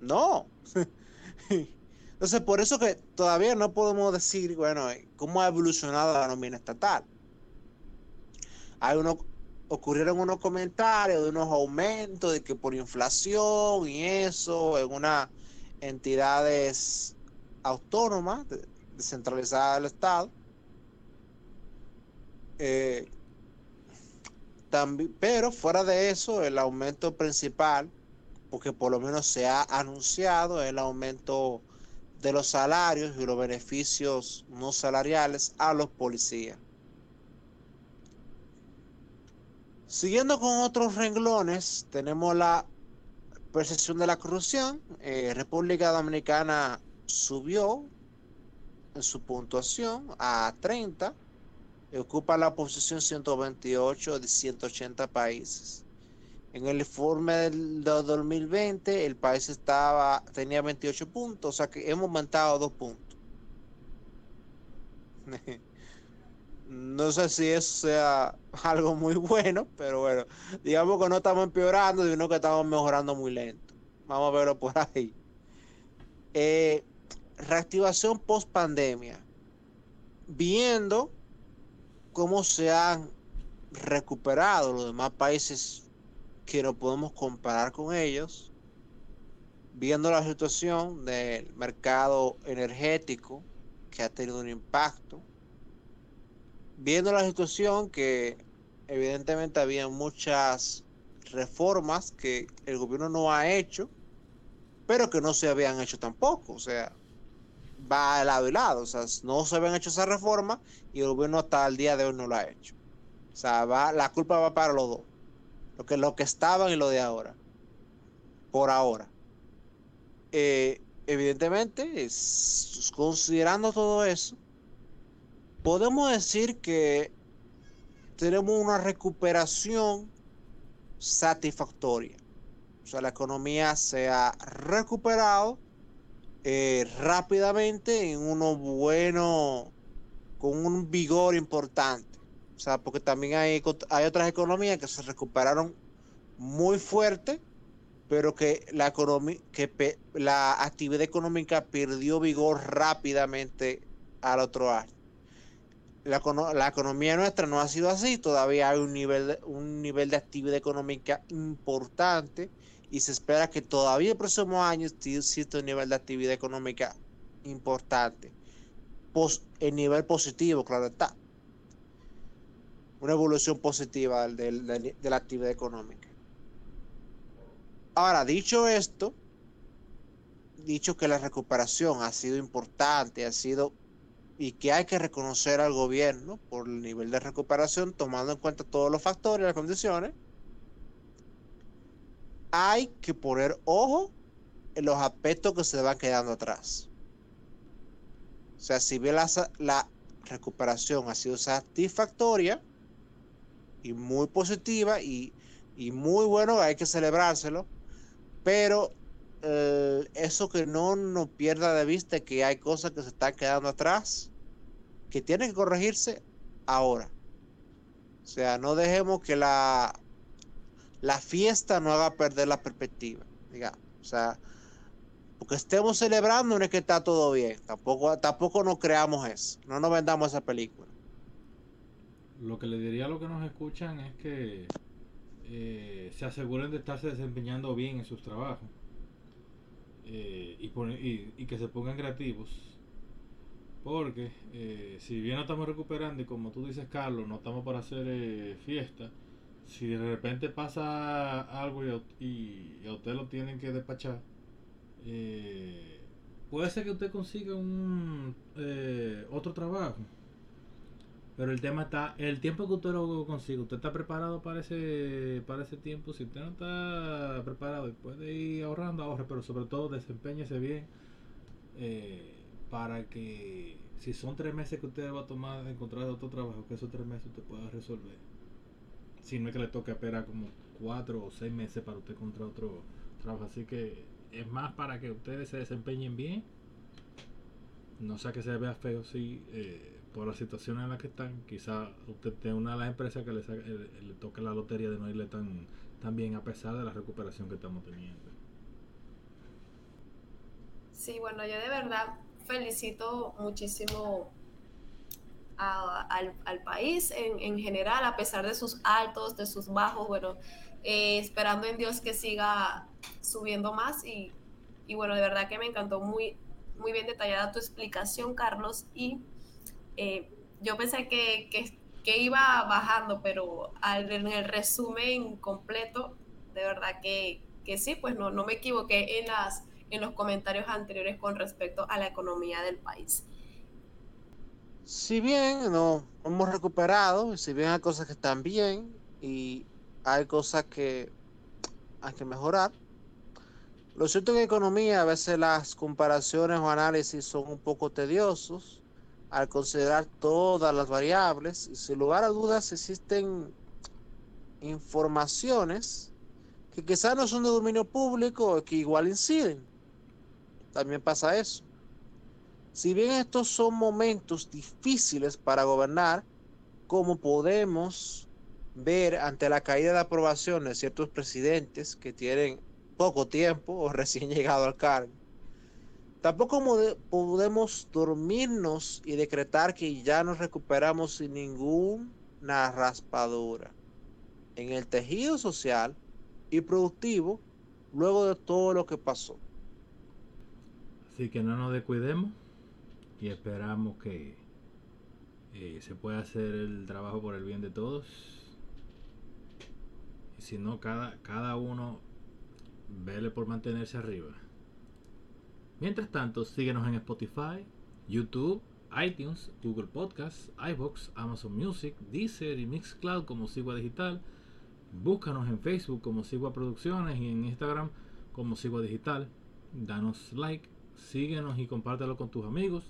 No. Entonces, por eso que todavía no podemos decir, bueno, cómo ha evolucionado la nómina estatal hay uno, ocurrieron unos comentarios de unos aumentos de que por inflación y eso en unas entidades autónomas descentralizadas del Estado. Eh, también, pero fuera de eso, el aumento principal, porque por lo menos se ha anunciado, el aumento de los salarios y los beneficios no salariales a los policías. Siguiendo con otros renglones, tenemos la percepción de la corrupción. Eh, República Dominicana subió en su puntuación a 30 y ocupa la posición 128 de 180 países. En el informe del, 2020 el país estaba tenía 28 puntos, o sea que hemos aumentado dos puntos. No sé si eso sea algo muy bueno, pero bueno, digamos que no estamos empeorando, sino que estamos mejorando muy lento. Vamos a verlo por ahí. Eh, reactivación post pandemia. Viendo cómo se han recuperado los demás países que no podemos comparar con ellos, viendo la situación del mercado energético que ha tenido un impacto, viendo la situación que evidentemente había muchas reformas que el gobierno no ha hecho, pero que no se habían hecho tampoco. O sea, va de lado y lado. O sea, no se habían hecho esas reformas y el gobierno hasta el día de hoy no lo ha hecho. O sea, va, la culpa va para los dos. Lo que, lo que estaban y lo de ahora. Por ahora. Eh, evidentemente, considerando todo eso, podemos decir que tenemos una recuperación satisfactoria. O sea, la economía se ha recuperado eh, rápidamente en uno bueno, con un vigor importante. O sea, porque también hay, hay otras economías que se recuperaron muy fuerte, pero que la que la actividad económica perdió vigor rápidamente al otro año. La, la, economía nuestra no ha sido así, todavía hay un nivel, un nivel de actividad económica importante y se espera que todavía el próximo año exista un nivel de actividad económica importante. el nivel positivo, claro está. Una evolución positiva de, de la actividad económica. Ahora, dicho esto, dicho que la recuperación ha sido importante, ha sido y que hay que reconocer al gobierno por el nivel de recuperación, tomando en cuenta todos los factores las condiciones, hay que poner ojo en los aspectos que se van quedando atrás. O sea, si bien la, la recuperación ha sido satisfactoria y muy positiva y, y muy bueno, hay que celebrárselo, pero eso que no nos pierda de vista que hay cosas que se están quedando atrás, que tienen que corregirse ahora. O sea, no dejemos que la, la fiesta no haga perder la perspectiva. Diga, o sea, porque estemos celebrando no es que está todo bien. Tampoco, tampoco nos creamos eso. No nos vendamos esa película. Lo que le diría a los que nos escuchan es que eh, se aseguren de estarse desempeñando bien en sus trabajos eh, y, que se pongan creativos. Porque eh, si bien no estamos recuperando y como tú dices Carlos, no estamos para hacer eh, fiesta, si de repente pasa algo y, a usted lo tienen que despachar, puede ser que usted consiga un otro trabajo pero el tema está, el tiempo que usted lo consigue, usted está preparado para ese, para ese tiempo. Si usted no está preparado puede ir ahorrando, ahorre, pero sobre todo desempeñese bien eh, para que si son tres meses que usted va a tomar encontrar otro trabajo, que esos tres meses usted pueda resolver. Si no es que le toque esperar como cuatro o seis meses para usted encontrar otro trabajo. Así que es más para que ustedes se desempeñen bien. No sea que se vea feo si eh, por la situación en la que están, quizá usted tenga una de las empresas que le, eh, le, toque la lotería de no irle tan, tan bien a pesar de la recuperación que estamos teniendo. Sí, bueno, yo de verdad felicito muchísimo al, al, país en, en, general, a pesar de sus altos, de sus bajos, bueno, eh, esperando en Dios que siga subiendo más y, y, bueno, de verdad que me encantó muy, muy bien detallada tu explicación, Carlos, y eh, yo pensé que, que, iba bajando, pero al, en el resumen completo, de verdad que, que sí, pues no, no me equivoqué en, las, en los comentarios anteriores con respecto a la economía del país. Si bien no hemos recuperado, si bien hay cosas que están bien y hay cosas que hay que mejorar, lo cierto en economía a veces las comparaciones o análisis son un poco tediosos al considerar todas las variables sin lugar a dudas existen informaciones que quizás no son de dominio público que igual inciden. También pasa eso. Si bien estos son momentos difíciles para gobernar, como podemos ver ante la caída de aprobación de ciertos presidentes que tienen poco tiempo o recién llegado al cargo, Tampoco podemos dormirnos y decretar que ya nos recuperamos sin ninguna raspadura en el tejido social y productivo luego de todo lo que pasó. Así que no nos descuidemos y esperamos que eh, se pueda hacer el trabajo por el bien de todos. Y si no, cada, cada uno vele por mantenerse arriba. Mientras tanto, síguenos en Spotify, YouTube, iTunes, Google Podcasts, iBox, Amazon Music, Deezer y Mixcloud como Sigua Digital. Búscanos en Facebook como Sigua Producciones y en Instagram como Sigua Digital. Danos like, síguenos y compártelo con tus amigos.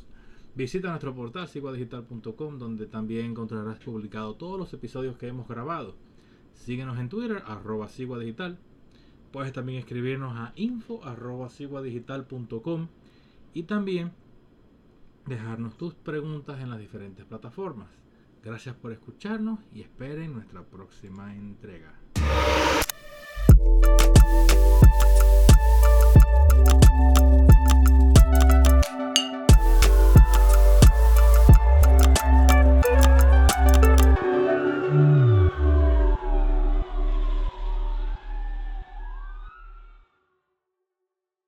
Visita nuestro portal siguadigital.com donde también encontrarás publicado todos los episodios que hemos grabado. Síguenos en Twitter, arroba Digital. Puedes también escribirnos a info.ciguadigital.com y también dejarnos tus preguntas en las diferentes plataformas. Gracias por escucharnos y esperen nuestra próxima entrega.